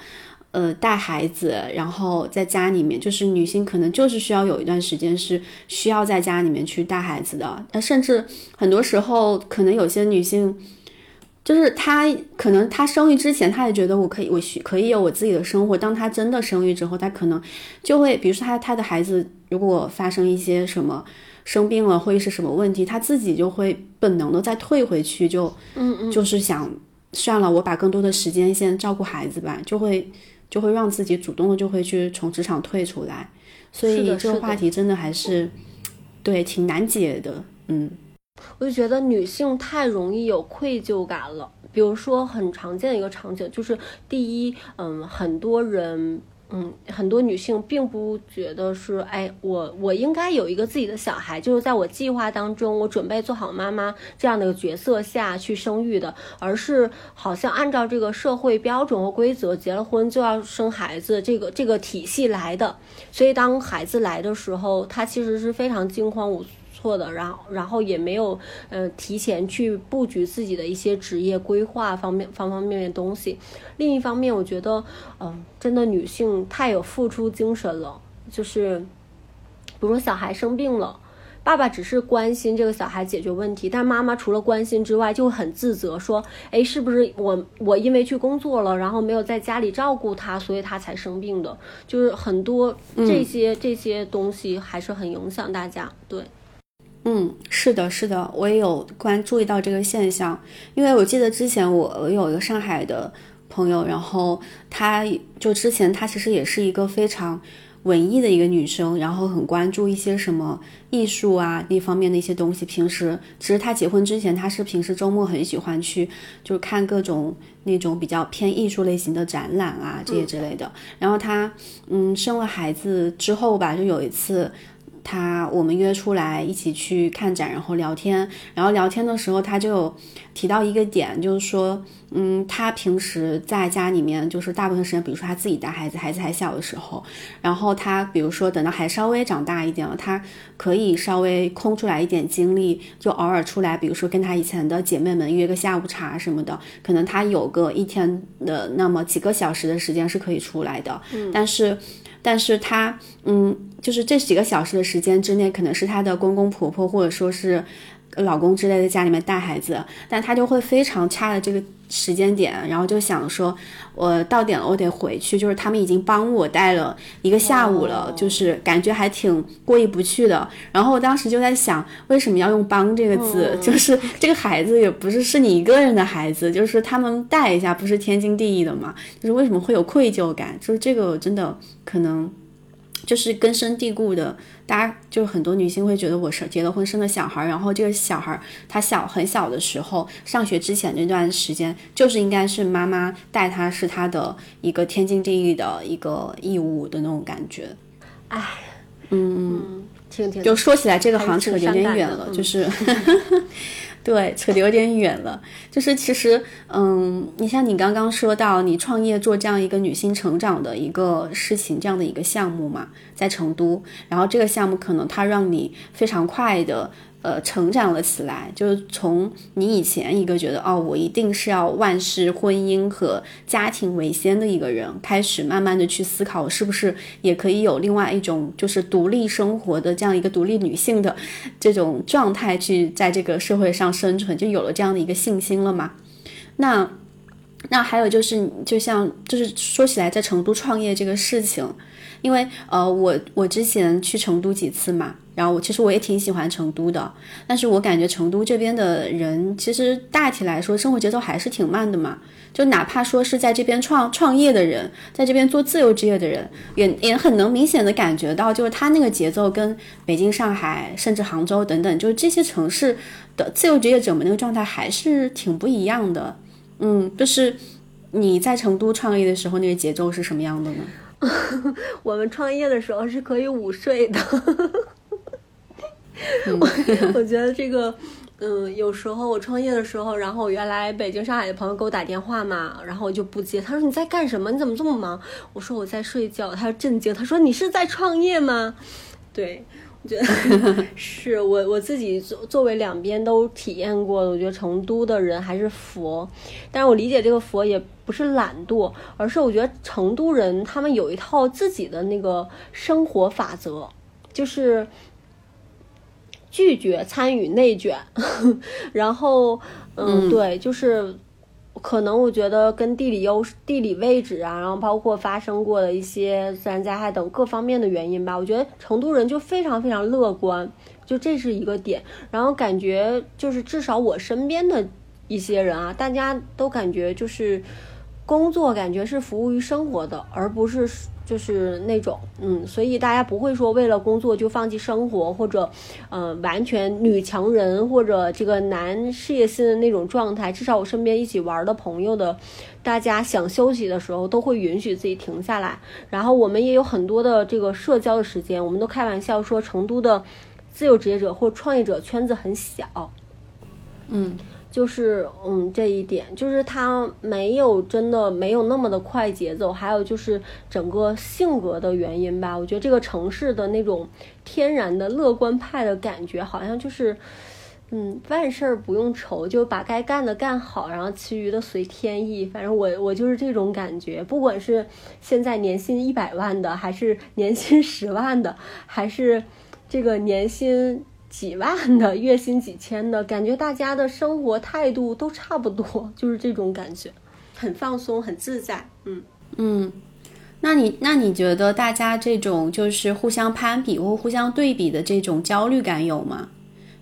Speaker 1: 呃，带孩子，然后在家里面，就是女性可能就是需要有一段时间是需要在家里面去带孩子的。那甚至很多时候，可能有些女性，就是她可能她生育之前，她也觉得我可以，我需可以有我自己的生活。当她真的生育之后，她可能就会，比如说她她的孩子如果发生一些什么生病了，或者是什么问题，她自己就会本能的再退回去，就
Speaker 2: 嗯嗯，
Speaker 1: 就是想算了，我把更多的时间先照顾孩子吧，就会。就会让自己主动的就会去从职场退出来，所以这个话题真的还是对挺难解的。嗯，
Speaker 2: 我就觉得女性太容易有愧疚感了。比如说很常见的一个场景就是，第一，嗯，很多人。嗯，很多女性并不觉得是，哎，我我应该有一个自己的小孩，就是在我计划当中，我准备做好妈妈这样的一个角色下去生育的，而是好像按照这个社会标准和规则，结了婚就要生孩子这个这个体系来的。所以当孩子来的时候，她其实是非常惊慌无错的，然后然后也没有呃提前去布局自己的一些职业规划方面方方面面东西。另一方面，我觉得嗯，真的女性太有付出精神了，就是比如说小孩生病了。爸爸只是关心这个小孩解决问题，但妈妈除了关心之外，就很自责，说：“哎，是不是我我因为去工作了，然后没有在家里照顾他，所以他才生病的？”就是很多这些这些东西还是很影响大家。对，
Speaker 1: 嗯，是的，是的，我也有关注意到这个现象，因为我记得之前我我有一个上海的朋友，然后她就之前她其实也是一个非常。文艺的一个女生，然后很关注一些什么艺术啊那方面的一些东西。平时其实她结婚之前，她是平时周末很喜欢去，就是看各种那种比较偏艺术类型的展览啊这些之类的。然后她嗯生了孩子之后吧，就有一次。他我们约出来一起去看展，然后聊天。然后聊天的时候，他就提到一个点，就是说，嗯，他平时在家里面，就是大部分时间，比如说他自己带孩子，孩子还小的时候，然后他比如说等到还稍微长大一点了，他可以稍微空出来一点精力，就偶尔出来，比如说跟他以前的姐妹们约个下午茶什么的，可能他有个一天的那么几个小时的时间是可以出来的。嗯，但是。但是他，嗯，就是这几个小时的时间之内，可能是他的公公婆婆或者说是老公之类的家里面带孩子，但他就会非常掐的这个时间点，然后就想说，我到点了，我得回去。就是他们已经帮我带了一个下午了，就是感觉还挺过意不去的。然后我当时就在想，为什么要用“帮”这个字？就是这个孩子也不是是你一个人的孩子，就是他们带一下不是天经地义的嘛？就是为什么会有愧疚感？就是这个真的。可能就是根深蒂固的，大家就是很多女性会觉得我是结了婚生了小孩，然后这个小孩他小很小的时候，上学之前这段时间就是应该是妈妈带他，是他的一个天经地义的一个义务的那种感觉。
Speaker 2: 哎，
Speaker 1: 嗯，
Speaker 2: 听听，
Speaker 1: 就说起来这个好像扯有点远了，就是。对，扯得有点远了。就是其实，嗯，你像你刚刚说到你创业做这样一个女性成长的一个事情，这样的一个项目嘛，在成都，然后这个项目可能它让你非常快的。呃，成长了起来，就是从你以前一个觉得哦，我一定是要万事婚姻和家庭为先的一个人，开始慢慢的去思考，是不是也可以有另外一种就是独立生活的这样一个独立女性的这种状态，去在这个社会上生存，就有了这样的一个信心了嘛？那那还有就是，就像就是说起来，在成都创业这个事情，因为呃，我我之前去成都几次嘛。然后我其实我也挺喜欢成都的，但是我感觉成都这边的人其实大体来说生活节奏还是挺慢的嘛。就哪怕说是在这边创创业的人，在这边做自由职业的人，也也很能明显的感觉到，就是他那个节奏跟北京、上海甚至杭州等等，就是这些城市的自由职业者们那个状态还是挺不一样的。嗯，就是你在成都创业的时候，那个节奏是什么样的呢？
Speaker 2: 我们创业的时候是可以午睡的。我 我觉得这个，嗯，有时候我创业的时候，然后原来北京、上海的朋友给我打电话嘛，然后我就不接。他说你在干什么？你怎么这么忙？我说我在睡觉。他震惊，他说你是在创业吗？对，我觉得 是我我自己作作为两边都体验过的。我觉得成都的人还是佛，但是我理解这个佛也不是懒惰，而是我觉得成都人他们有一套自己的那个生活法则，就是。拒绝参与内卷，然后，嗯，对，就是可能我觉得跟地理优势、地理位置啊，然后包括发生过的一些自然灾害等各方面的原因吧，我觉得成都人就非常非常乐观，就这是一个点。然后感觉就是至少我身边的一些人啊，大家都感觉就是工作感觉是服务于生活的，而不是。就是那种，嗯，所以大家不会说为了工作就放弃生活，或者，嗯，完全女强人或者这个男事业心的那种状态。至少我身边一起玩的朋友的，大家想休息的时候都会允许自己停下来。然后我们也有很多的这个社交的时间，我们都开玩笑说成都的自由职业者或创业者圈子很小，
Speaker 1: 嗯。
Speaker 2: 就是嗯这一点，就是他没有真的没有那么的快节奏，还有就是整个性格的原因吧。我觉得这个城市的那种天然的乐观派的感觉，好像就是。嗯，万事儿不用愁，就把该干的干好，然后其余的随天意。反正我我就是这种感觉，不管是现在年薪一百万的，还是年薪十万的，还是这个年薪几万的、月薪几千的，感觉大家的生活态度都差不多，就是这种感觉，很放松，很自在。嗯
Speaker 1: 嗯，那你那你觉得大家这种就是互相攀比或互相对比的这种焦虑感有吗？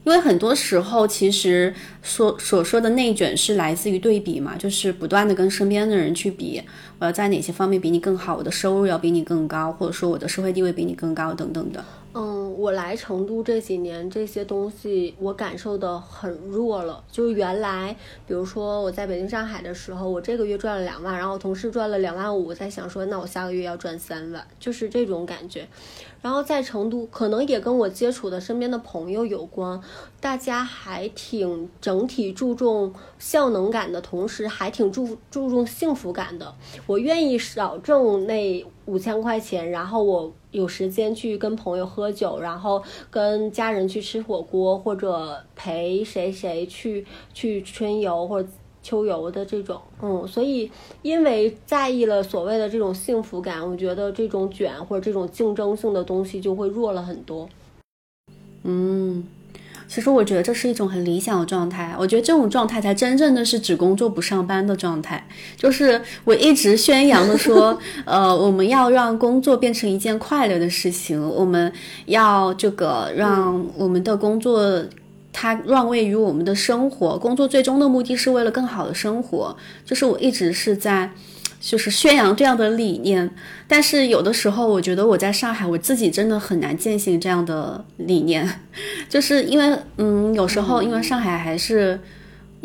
Speaker 1: 因为很多时候，其实所所说的内卷是来自于对比嘛，就是不断的跟身边的人去比，我要在哪些方面比你更好，我的收入要比你更高，或者说我的社会地位比你更高等等的。
Speaker 2: 嗯，我来成都这几年，这些东西我感受的很弱了。就是原来，比如说我在北京、上海的时候，我这个月赚了两万，然后同事赚了两万五，在想说，那我下个月要赚三万，就是这种感觉。然后在成都，可能也跟我接触的身边的朋友有关，大家还挺整体注重效能感的同时，还挺注注重幸福感的。我愿意少挣那五千块钱，然后我有时间去跟朋友喝酒，然后跟家人去吃火锅，或者陪谁谁去去春游或者。秋游的这种，嗯，所以因为在意了所谓的这种幸福感，我觉得这种卷或者这种竞争性的东西就会弱了很多。
Speaker 1: 嗯，其实我觉得这是一种很理想的状态，我觉得这种状态才真正的是只工作不上班的状态。就是我一直宣扬的说，呃，我们要让工作变成一件快乐的事情，我们要这个让我们的工作。它让位于我们的生活，工作最终的目的是为了更好的生活，就是我一直是在，就是宣扬这样的理念。但是有的时候，我觉得我在上海，我自己真的很难践行这样的理念，就是因为，嗯，有时候因为上海还是。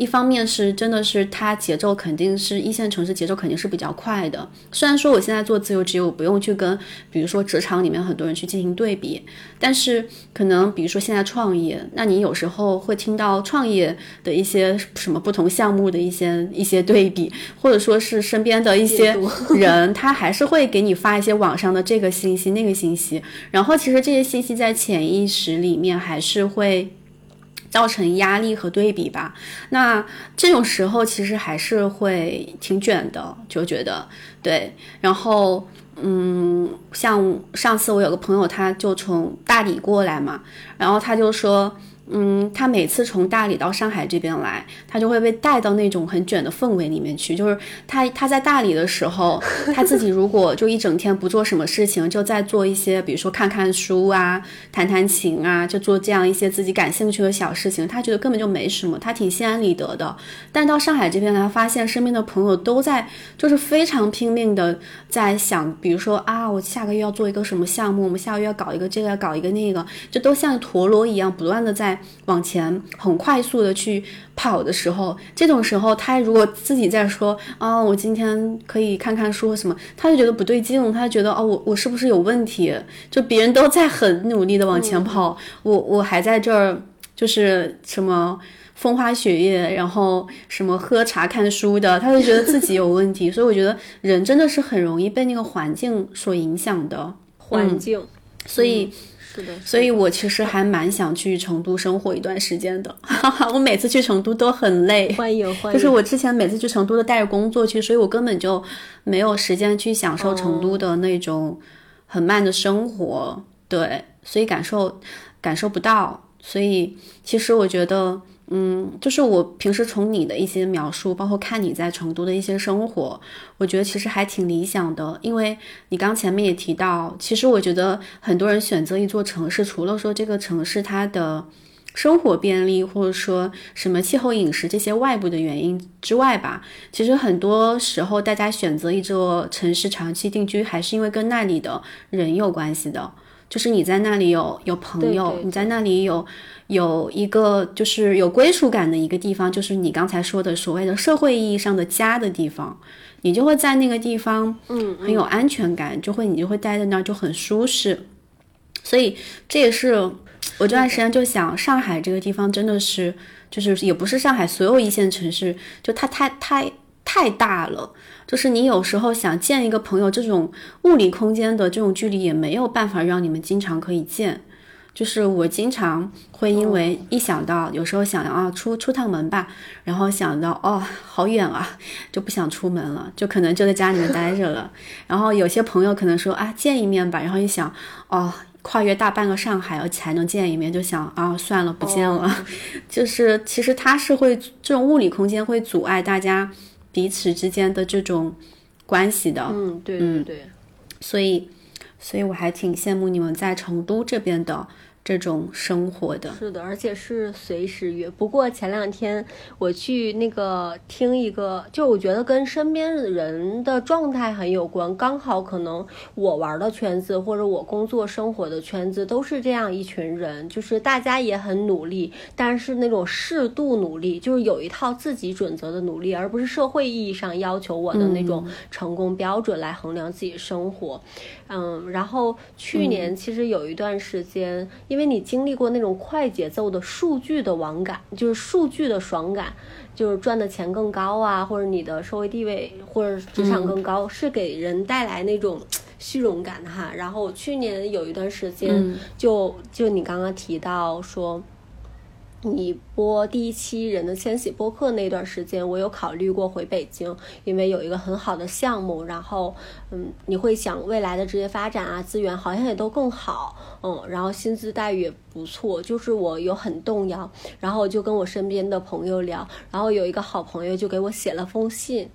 Speaker 1: 一方面是真的是它节奏肯定是一线城市节奏肯定是比较快的。虽然说我现在做自由职业，我不用去跟比如说职场里面很多人去进行对比，但是可能比如说现在创业，那你有时候会听到创业的一些什么不同项目的一些一些对比，或者说是身边的一些 人，他还是会给你发一些网上的这个信息那个信息，然后其实这些信息在潜意识里面还是会。造成压力和对比吧，那这种时候其实还是会挺卷的，就觉得对。然后，嗯，像上次我有个朋友，他就从大理过来嘛，然后他就说。嗯，他每次从大理到上海这边来，他就会被带到那种很卷的氛围里面去。就是他他在大理的时候，他自己如果就一整天不做什么事情，就在做一些，比如说看看书啊、弹弹琴啊，就做这样一些自己感兴趣的小事情，他觉得根本就没什么，他挺心安理得的。但到上海这边来，发现身边的朋友都在，就是非常拼命的在想，比如说啊，我下个月要做一个什么项目，我们下个月要搞一个这个，搞一个那个，就都像陀螺一样，不断的在。往前很快速的去跑的时候，这种时候他如果自己在说啊，我今天可以看看书什么，他就觉得不对劲，他就觉得哦，我我是不是有问题？就别人都在很努力的往前跑，我我还在这儿就是什么风花雪月，然后什么喝茶看书的，他就觉得自己有问题。所以我觉得人真的是很容易被那个环境所影响的
Speaker 2: 环境，
Speaker 1: 所以。
Speaker 2: 是的，
Speaker 1: 所以我其实还蛮想去成都生活一段时间的。我每次去成都都很累，
Speaker 2: 欢迎欢
Speaker 1: 迎。就是我之前每次去成都都带着工作去，所以我根本就没有时间去享受成都的那种很慢的生活。对，所以感受感受不到。所以其实我觉得。嗯，就是我平时从你的一些描述，包括看你在成都的一些生活，我觉得其实还挺理想的。因为你刚前面也提到，其实我觉得很多人选择一座城市，除了说这个城市它的生活便利，或者说什么气候、饮食这些外部的原因之外吧，其实很多时候大家选择一座城市长期定居，还是因为跟那里的人有关系的。就是你在那里有有朋友，你在那里有有一个就是有归属感的一个地方，就是你刚才说的所谓的社会意义上的家的地方，你就会在那个地方，
Speaker 2: 嗯，
Speaker 1: 很有安全感，就会你就会待在那儿就很舒适，所以这也是我这段时间就想，上海这个地方真的是，就是也不是上海所有一线城市，就它太太太大了，就是你有时候想见一个朋友，这种物理空间的这种距离也没有办法让你们经常可以见。就是我经常会因为一想到有时候想啊出出趟门吧，然后想到哦好远啊，就不想出门了，就可能就在家里面待着了。然后有些朋友可能说啊见一面吧，然后一想哦跨越大半个上海才能见一面，就想啊算了不见了。就是其实它是会这种物理空间会阻碍大家彼此之间的这种关系的。
Speaker 2: 嗯，对对对，
Speaker 1: 所以。所以我还挺羡慕你们在成都这边的。这种生活的
Speaker 2: 是的，而且是随时约。不过前两天我去那个听一个，就我觉得跟身边人的状态很有关。刚好可能我玩的圈子或者我工作生活的圈子都是这样一群人，就是大家也很努力，但是那种适度努力，就是有一套自己准则的努力，而不是社会意义上要求我的那种成功标准来衡量自己生活。嗯，然后去年其实有一段时间。因为你经历过那种快节奏的数据的网感，就是数据的爽感，就是赚的钱更高啊，或者你的社会地位或者职场更高，是给人带来那种虚荣感的哈。然后去年有一段时间，就就你刚刚提到说。你播第一期《人的迁徙》播客那段时间，我有考虑过回北京，因为有一个很好的项目。然后，嗯，你会想未来的职业发展啊，资源好像也都更好，嗯，然后薪资待遇也不错，就是我有很动摇。然后我就跟我身边的朋友聊，然后有一个好朋友就给我写了封信，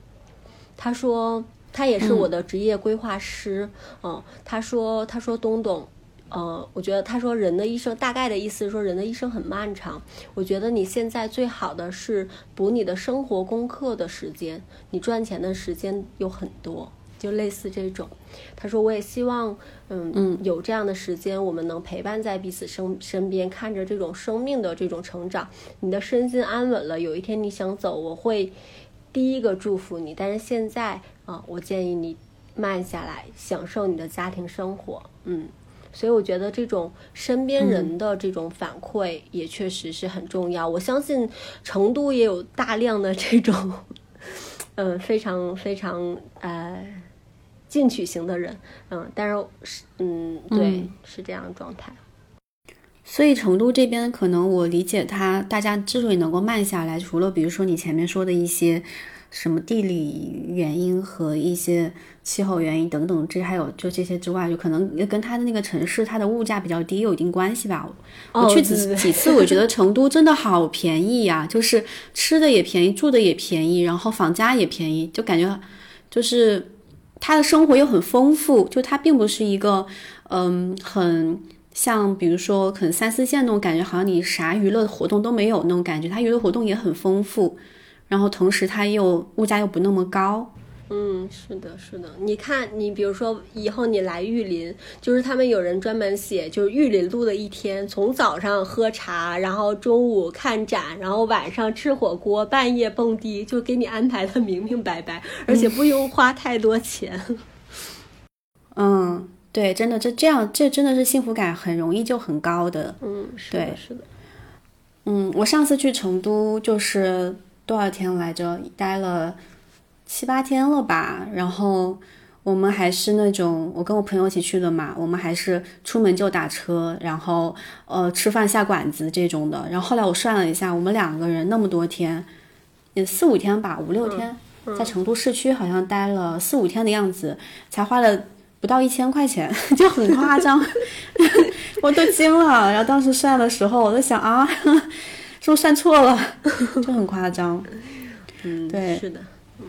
Speaker 2: 他说他也是我的职业规划师，嗯，他说他说东东。呃，我觉得他说人的一生大概的意思是说人的一生很漫长。我觉得你现在最好的是补你的生活功课的时间，你赚钱的时间有很多，就类似这种。他说我也希望，嗯嗯，有这样的时间，我们能陪伴在彼此身身边，看着这种生命的这种成长。你的身心安稳了，有一天你想走，我会第一个祝福你。但是现在啊，我建议你慢下来，享受你的家庭生活。嗯。所以我觉得这种身边人的这种反馈也确实是很重要。我相信成都也有大量的这种，嗯，非常非常呃进取型的人，嗯，但是是嗯，对，是这样的状态。
Speaker 1: 所以成都这边可能我理解他，大家之所以能够慢下来，除了比如说你前面说的一些。什么地理原因和一些气候原因等等，这还有就这些之外，就可能跟它的那个城市它的物价比较低有一定关系吧。我去几几次，我觉得成都真的好便宜呀，就是吃的也便宜，住的也便宜，然后房价也便宜，就感觉就是他的生活又很丰富，就它并不是一个嗯很像比如说可能三四线那种感觉，好像你啥娱乐活动都没有那种感觉，它娱乐活动也很丰富。然后同时，它又物价又不那么高。
Speaker 2: 嗯，是的，是的。你看，你比如说以后你来玉林，就是他们有人专门写，就是玉林路的一天，从早上喝茶，然后中午看展，然后晚上吃火锅，半夜蹦迪，就给你安排的明明白白，而且不用花太多钱。
Speaker 1: 嗯，对，真的，这这样，这真的是幸福感很容易就很高的。
Speaker 2: 嗯，是的，是的。
Speaker 1: 嗯，我上次去成都就是。多少天来着？待了七八天了吧。然后我们还是那种，我跟我朋友一起去的嘛。我们还是出门就打车，然后呃吃饭下馆子这种的。然后后来我算了一下，我们两个人那么多天，也四五天吧，五六天，在成都市区好像待了四五天的样子，才花了不到一千块钱，就很夸张 我都惊了。然后当时算的时候，我在想啊。是不是算错了？就很夸张。
Speaker 2: 嗯，
Speaker 1: 对，
Speaker 2: 是的。嗯，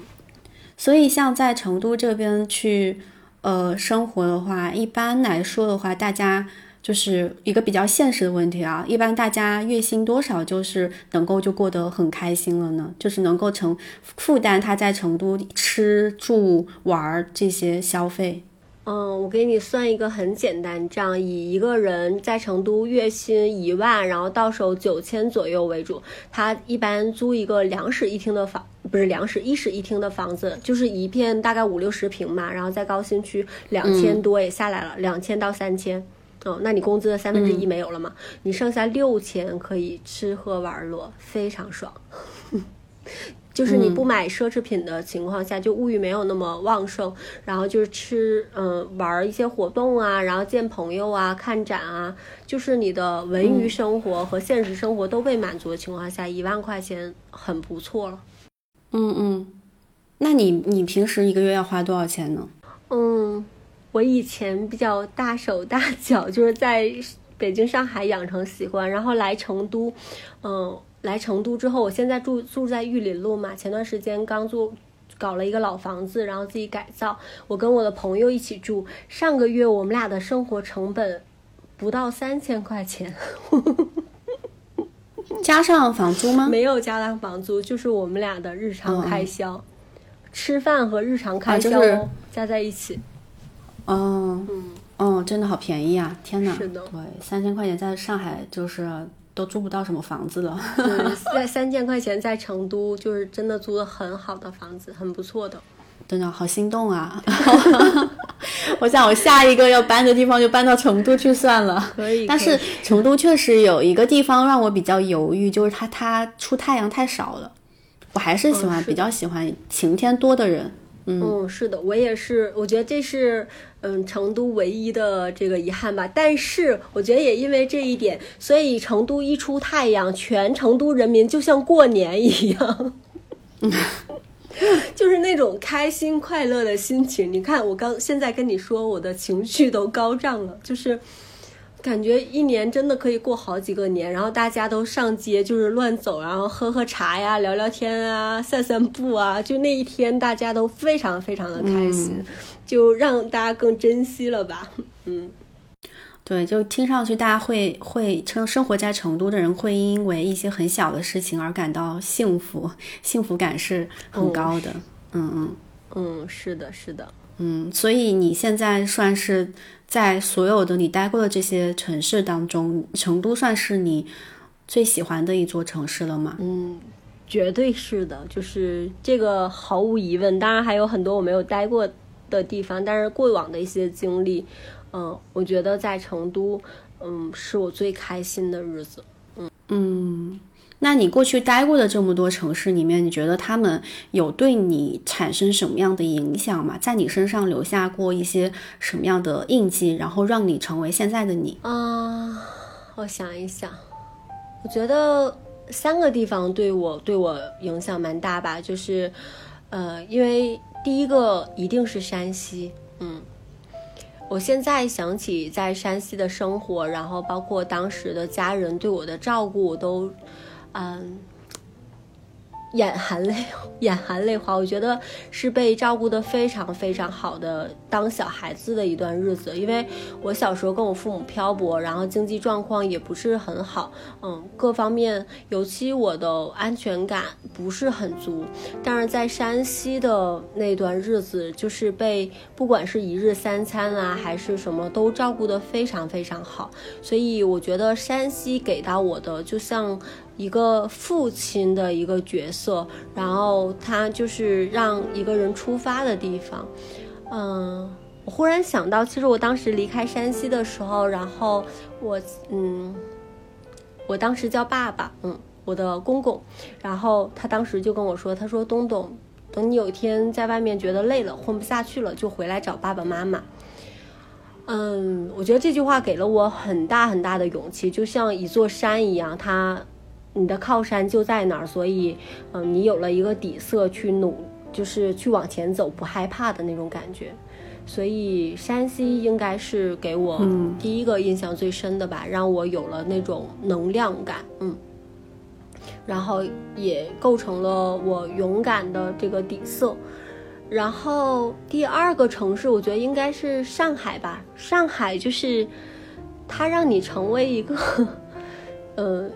Speaker 1: 所以像在成都这边去呃生活的话，一般来说的话，大家就是一个比较现实的问题啊。一般大家月薪多少，就是能够就过得很开心了呢？就是能够承负担他在成都吃住玩这些消费。
Speaker 2: 嗯，我给你算一个很简单账，以一个人在成都月薪一万，然后到手九千左右为主。他一般租一个两室一厅的房，不是两室一室一厅的房子，就是一片大概五六十平嘛，然后在高新区两千多也下来了，两千到三千。哦，那你工资的三分之一没有了嘛？你剩下六千可以吃喝玩乐，非常爽。就是你不买奢侈品的情况下，就物欲没有那么旺盛，然后就是吃，嗯，玩一些活动啊，然后见朋友啊，看展啊，就是你的文娱生活和现实生活都被满足的情况下，一万块钱很不错了。
Speaker 1: 嗯嗯，那你你平时一个月要花多少钱呢？
Speaker 2: 嗯，我以前比较大手大脚，就是在北京、上海养成习惯，然后来成都，嗯。来成都之后，我现在住住在玉林路嘛。前段时间刚住，搞了一个老房子，然后自己改造。我跟我的朋友一起住，上个月我们俩的生活成本不到三千块钱，
Speaker 1: 加上房租吗？
Speaker 2: 没有加上房租，就是我们俩的日常开销，吃饭和日常开销加在一起。
Speaker 1: 哦，嗯，哦，真的好便宜啊！天哪，
Speaker 2: 是的，
Speaker 1: 对，三千块钱在上海就是。都租不到什么房子了。
Speaker 2: 在三千块钱在成都，就是真的租的很好的房子，很不错的。
Speaker 1: 真的好心动啊！我想我下一个要搬的地方就搬到成都去算了。
Speaker 2: 可以。
Speaker 1: 但是成都确实有一个地方让我比较犹豫，就是它它出太阳太少了。我还是喜欢比较喜欢晴天多的人。
Speaker 2: 嗯，是的，我也是，我觉得这是嗯成都唯一的这个遗憾吧。但是我觉得也因为这一点，所以成都一出太阳，全成都人民就像过年一样，就是那种开心快乐的心情。你看，我刚现在跟你说，我的情绪都高涨了，就是。感觉一年真的可以过好几个年，然后大家都上街就是乱走，然后喝喝茶呀、聊聊天啊、散散步啊，就那一天大家都非常非常的开心，就让大家更珍惜了吧。嗯，
Speaker 1: 对，就听上去大家会会称生活在成都的人会因为一些很小的事情而感到幸福，幸福感是很高的。嗯
Speaker 2: 嗯嗯，是的，是的。
Speaker 1: 嗯，所以你现在算是在所有的你待过的这些城市当中，成都算是你最喜欢的一座城市了吗？
Speaker 2: 嗯，绝对是的，就是这个毫无疑问。当然还有很多我没有待过的地方，但是过往的一些经历，嗯，我觉得在成都，嗯，是我最开心的日子。嗯
Speaker 1: 嗯。那你过去待过的这么多城市里面，你觉得他们有对你产生什么样的影响吗？在你身上留下过一些什么样的印记，然后让你成为现在的你？
Speaker 2: 啊，我想一想，我觉得三个地方对我对我影响蛮大吧，就是，呃，因为第一个一定是山西，嗯，我现在想起在山西的生活，然后包括当时的家人对我的照顾，都。嗯。眼含泪，眼含泪花。我觉得是被照顾的非常非常好的当小孩子的一段日子。因为我小时候跟我父母漂泊，然后经济状况也不是很好，嗯，各方面，尤其我的安全感不是很足。但是在山西的那段日子，就是被不管是一日三餐啊，还是什么都照顾的非常非常好。所以我觉得山西给到我的，就像。一个父亲的一个角色，然后他就是让一个人出发的地方。嗯，我忽然想到，其实我当时离开山西的时候，然后我嗯，我当时叫爸爸，嗯，我的公公，然后他当时就跟我说，他说东东，等你有一天在外面觉得累了，混不下去了，就回来找爸爸妈妈。嗯，我觉得这句话给了我很大很大的勇气，就像一座山一样，它。你的靠山就在哪儿，所以，嗯，你有了一个底色去努，就是去往前走，不害怕的那种感觉。所以山西应该是给我第一个印象最深的吧，让我有了那种能量感，嗯，然后也构成了我勇敢的这个底色。然后第二个城市，我觉得应该是上海吧。上海就是它让你成为一个，呃。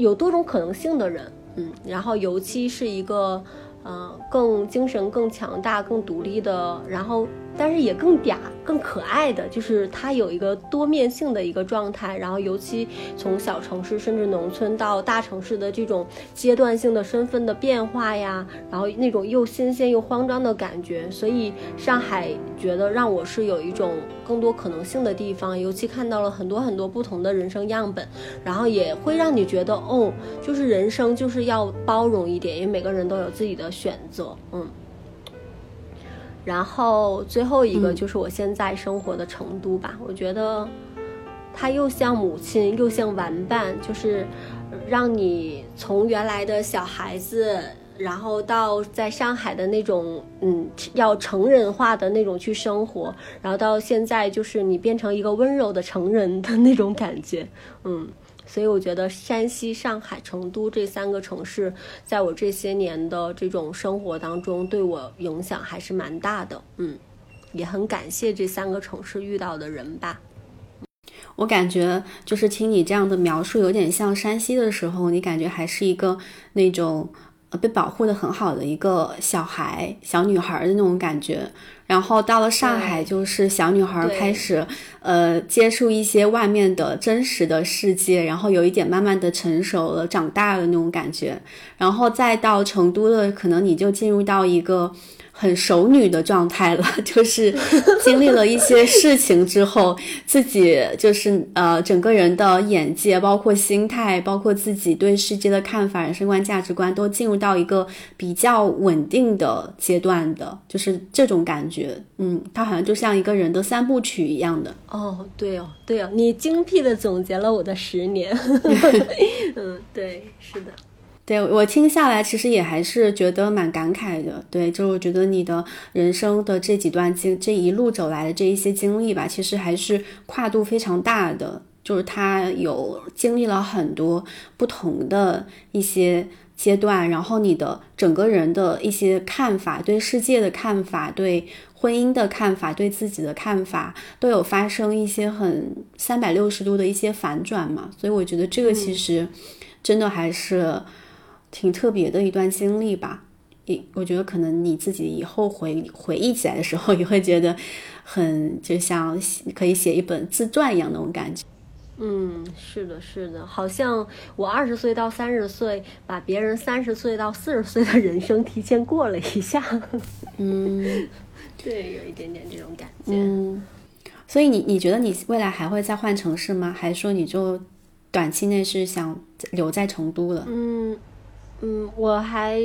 Speaker 2: 有多种可能性的人，嗯，然后尤其是一个，呃，更精神更强大、更独立的，然后但是也更嗲、更可爱的，就是它有一个多面性的一个状态。然后，尤其从小城市甚至农村到大城市的这种阶段性的身份的变化呀，然后那种又新鲜又慌张的感觉，所以上海觉得让我是有一种更多可能性的地方。尤其看到了很多很多不同的人生样本，然后也会让你觉得，哦，就是人生就是要包容一点，因为每个人都有自己的选择，嗯。然后最后一个就是我现在生活的成都吧，我觉得它又像母亲又像玩伴，就是让你从原来的小孩子，然后到在上海的那种嗯要成人化的那种去生活，然后到现在就是你变成一个温柔的成人的那种感觉，嗯。所以我觉得山西、上海、成都这三个城市，在我这些年的这种生活当中，对我影响还是蛮大的。嗯，也很感谢这三个城市遇到的人吧。
Speaker 1: 我感觉就是听你这样的描述，有点像山西的时候，你感觉还是一个那种被保护的很好的一个小孩、小女孩的那种感觉。然后到了上海，就是小女孩开始，呃，接触一些外面的真实的世界，然后有一点慢慢的成熟了、长大了那种感觉。然后再到成都的，可能你就进入到一个。很熟女的状态了，就是经历了一些事情之后，自己就是呃，整个人的眼界，包括心态，包括自己对世界的看法、人生观、价值观，都进入到一个比较稳定的阶段的，就是这种感觉。嗯，它好像就像一个人的三部曲一样的。
Speaker 2: 哦，对哦，对哦，你精辟的总结了我的十年。嗯，对，是的。
Speaker 1: 对我听下来，其实也还是觉得蛮感慨的。对，就是我觉得你的人生的这几段经，这一路走来的这一些经历吧，其实还是跨度非常大的。就是他有经历了很多不同的一些阶段，然后你的整个人的一些看法、对世界的看法、对婚姻的看法、对自己的看法，都有发生一些很三百六十度的一些反转嘛。所以我觉得这个其实真的还是。挺特别的一段经历吧，一我觉得可能你自己以后回回忆起来的时候，也会觉得很就像可以写一本自传一样那种感觉。
Speaker 2: 嗯，是的，是的，好像我二十岁到三十岁，把别人三十岁到四十岁的人生提前过了一下。
Speaker 1: 嗯，
Speaker 2: 对，有一点点这种感觉。
Speaker 1: 嗯，所以你你觉得你未来还会再换城市吗？还是说你就短期内是想留在成都了？
Speaker 2: 嗯。嗯，我还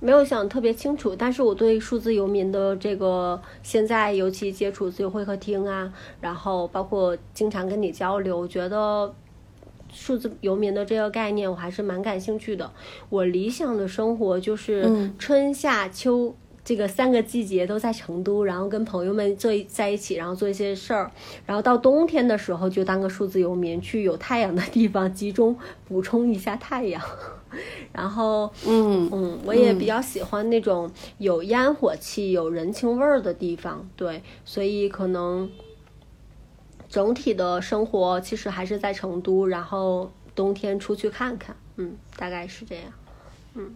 Speaker 2: 没有想特别清楚，但是我对数字游民的这个现在尤其接触自由会客厅啊，然后包括经常跟你交流，我觉得数字游民的这个概念我还是蛮感兴趣的。我理想的生活就是春夏秋。这个三个季节都在成都，然后跟朋友们坐在一起，然后做一些事儿，然后到冬天的时候就当个数字游民，去有太阳的地方集中补充一下太阳。然后，
Speaker 1: 嗯
Speaker 2: 嗯，我也比较喜欢那种有烟火气、有人情味儿的地方。对，所以可能整体的生活其实还是在成都，然后冬天出去看看。嗯，大概是这样。嗯。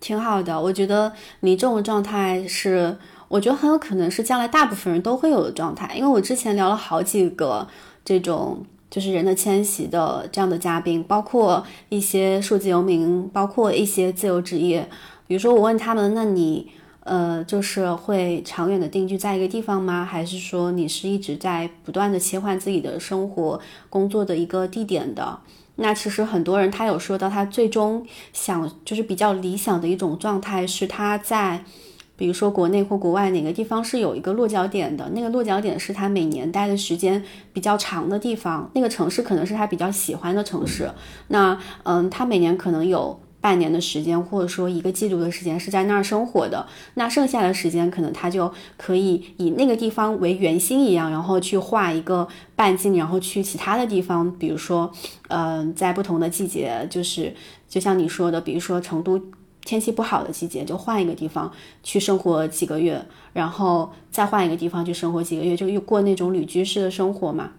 Speaker 1: 挺好的，我觉得你这种状态是，我觉得很有可能是将来大部分人都会有的状态。因为我之前聊了好几个这种就是人的迁徙的这样的嘉宾，包括一些数字游民，包括一些自由职业。比如说我问他们，那你呃就是会长远的定居在一个地方吗？还是说你是一直在不断的切换自己的生活工作的一个地点的？那其实很多人他有说到，他最终想就是比较理想的一种状态是他在，比如说国内或国外哪个地方是有一个落脚点的，那个落脚点是他每年待的时间比较长的地方，那个城市可能是他比较喜欢的城市。那嗯，他每年可能有。半年的时间，或者说一个季度的时间是在那儿生活的，那剩下的时间可能他就可以以那个地方为圆心一样，然后去画一个半径，然后去其他的地方，比如说，嗯，在不同的季节，就是就像你说的，比如说成都天气不好的季节，就换一个地方去生活几个月，然后再换一个地方去生活几个月，就又过那种旅居式的生活嘛。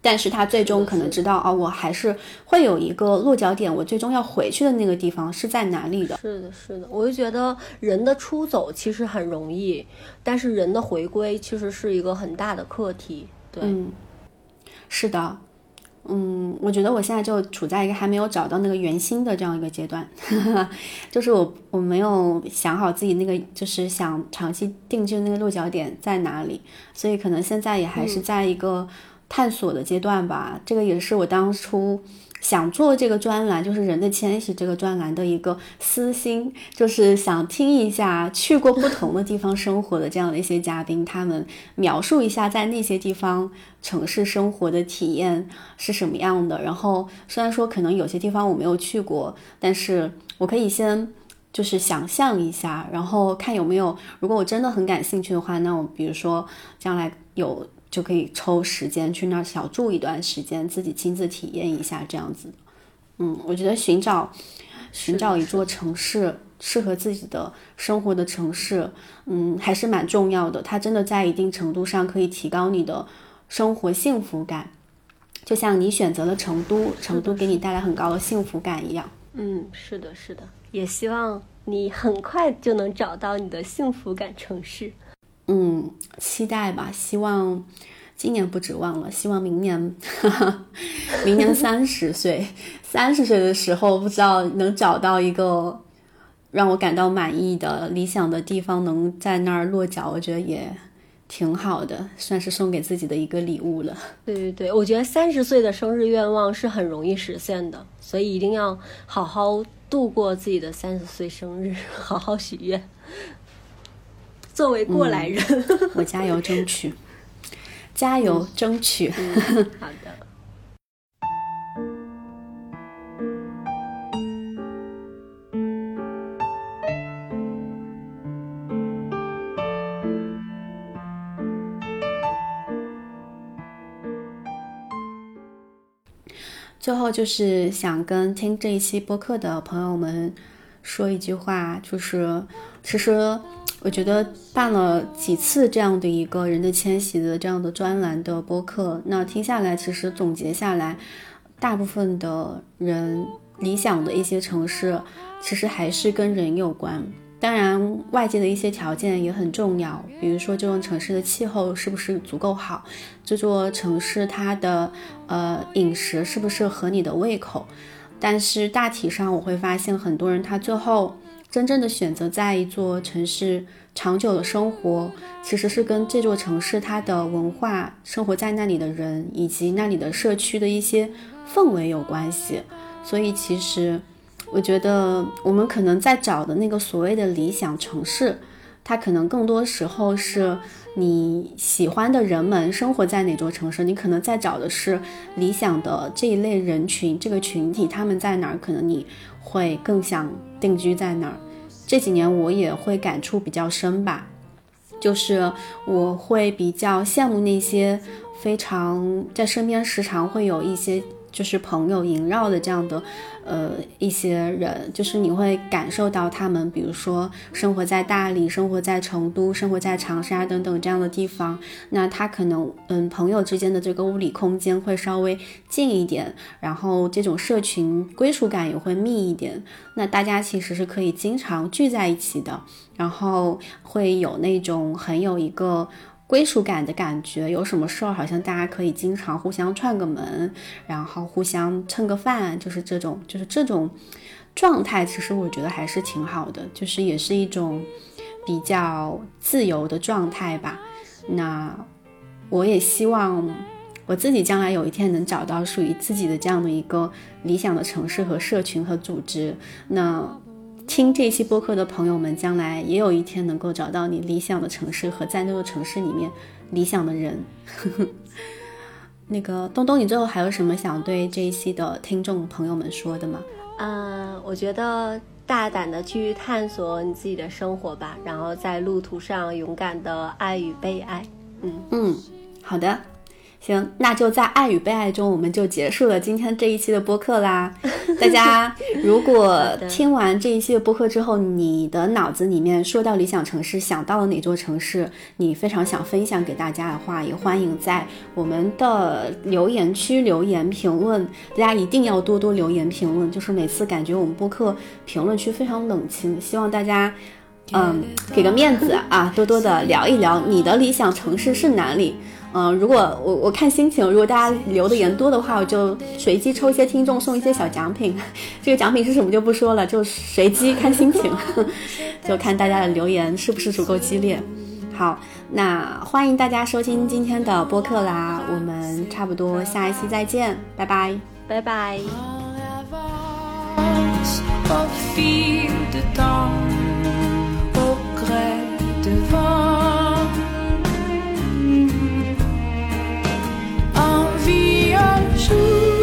Speaker 1: 但是他最终可能知道啊，我还是会有一个落脚点，我最终要回去的那个地方是在哪里的。
Speaker 2: 是的，是的，我就觉得人的出走其实很容易，但是人的回归其实是一个很大的课题。对，
Speaker 1: 嗯，是的。嗯，我觉得我现在就处在一个还没有找到那个圆心的这样一个阶段，就是我我没有想好自己那个就是想长期定居那个落脚点在哪里，所以可能现在也还是在一个探索的阶段吧。这个也是我当初。想做这个专栏，就是人的迁徙这个专栏的一个私心，就是想听一下去过不同的地方生活的这样的一些嘉宾，他们描述一下在那些地方城市生活的体验是什么样的。然后虽然说可能有些地方我没有去过，但是我可以先就是想象一下，然后看有没有，如果我真的很感兴趣的话，那我比如说将来有。就可以抽时间去那儿小住一段时间，自己亲自体验一下这样子。嗯，我觉得寻找寻找一座城市适合自己的生活的城市，嗯，还是蛮重要的。它真的在一定程度上可以提高你的生活幸福感，就像你选择了成都，成都给你带来很高的幸福感一样。
Speaker 2: 嗯，是的，是的，也希望你很快就能找到你的幸福感城市。
Speaker 1: 嗯，期待吧，希望今年不指望了，希望明年，明年三十岁，三十岁的时候，不知道能找到一个让我感到满意的理想的地方，能在那儿落脚，我觉得也挺好的，算是送给自己的一个礼物了。
Speaker 2: 对对对，我觉得三十岁的生日愿望是很容易实现的，所以一定要好好度过自己的三十岁生日，好好许愿。作为过来人，
Speaker 1: 我加油争取，加油争取。
Speaker 2: 好的。
Speaker 1: 最后就是想跟听这一期播客的朋友们说一句话，就是其实。我觉得办了几次这样的一个人的迁徙的这样的专栏的播客，那听下来，其实总结下来，大部分的人理想的一些城市，其实还是跟人有关。当然，外界的一些条件也很重要，比如说这座城市的气候是不是足够好，这座城市它的呃饮食是不是合你的胃口。但是大体上，我会发现很多人他最后。真正的选择在一座城市长久的生活，其实是跟这座城市它的文化、生活在那里的人以及那里的社区的一些氛围有关系。所以，其实我觉得我们可能在找的那个所谓的理想城市，它可能更多时候是你喜欢的人们生活在哪座城市，你可能在找的是理想的这一类人群，这个群体他们在哪儿，可能你会更想定居在那儿。这几年我也会感触比较深吧，就是我会比较羡慕那些非常在身边时常会有一些。就是朋友萦绕的这样的，呃，一些人，就是你会感受到他们，比如说生活在大理、生活在成都、生活在长沙等等这样的地方，那他可能，嗯，朋友之间的这个物理空间会稍微近一点，然后这种社群归属感也会密一点，那大家其实是可以经常聚在一起的，然后会有那种很有一个。归属感的感觉，有什么事儿好像大家可以经常互相串个门，然后互相蹭个饭，就是这种，就是这种状态，其实我觉得还是挺好的，就是也是一种比较自由的状态吧。那我也希望我自己将来有一天能找到属于自己的这样的一个理想的城市和社群和组织。那。听这期播客的朋友们，将来也有一天能够找到你理想的城市和在那个城市里面理想的人。那个东东，你最后还有什么想对这一期的听众朋友们说的吗？
Speaker 2: 嗯，我觉得大胆的去探索你自己的生活吧，然后在路途上勇敢的爱与被爱。
Speaker 1: 嗯嗯，好的。行，那就在爱与被爱中，我们就结束了今天这一期的播客啦。大家 如果听完这一期的播客之后，你的脑子里面说到理想城市，想到了哪座城市，你非常想分享给大家的话，也欢迎在我们的留言区留言评论。大家一定要多多留言评论，就是每次感觉我们播客评论区非常冷清，希望大家嗯给个面子啊，多多的聊一聊你的理想城市是哪里。嗯，如果我我看心情，如果大家留的言多的话，我就随机抽一些听众送一些小奖品。这个奖品是什么就不说了，就随机看心情，就看大家的留言是不是足够激烈。好，那欢迎大家收听今天的播客啦，我们差不多下一期再见，拜拜，
Speaker 2: 拜拜。
Speaker 3: your.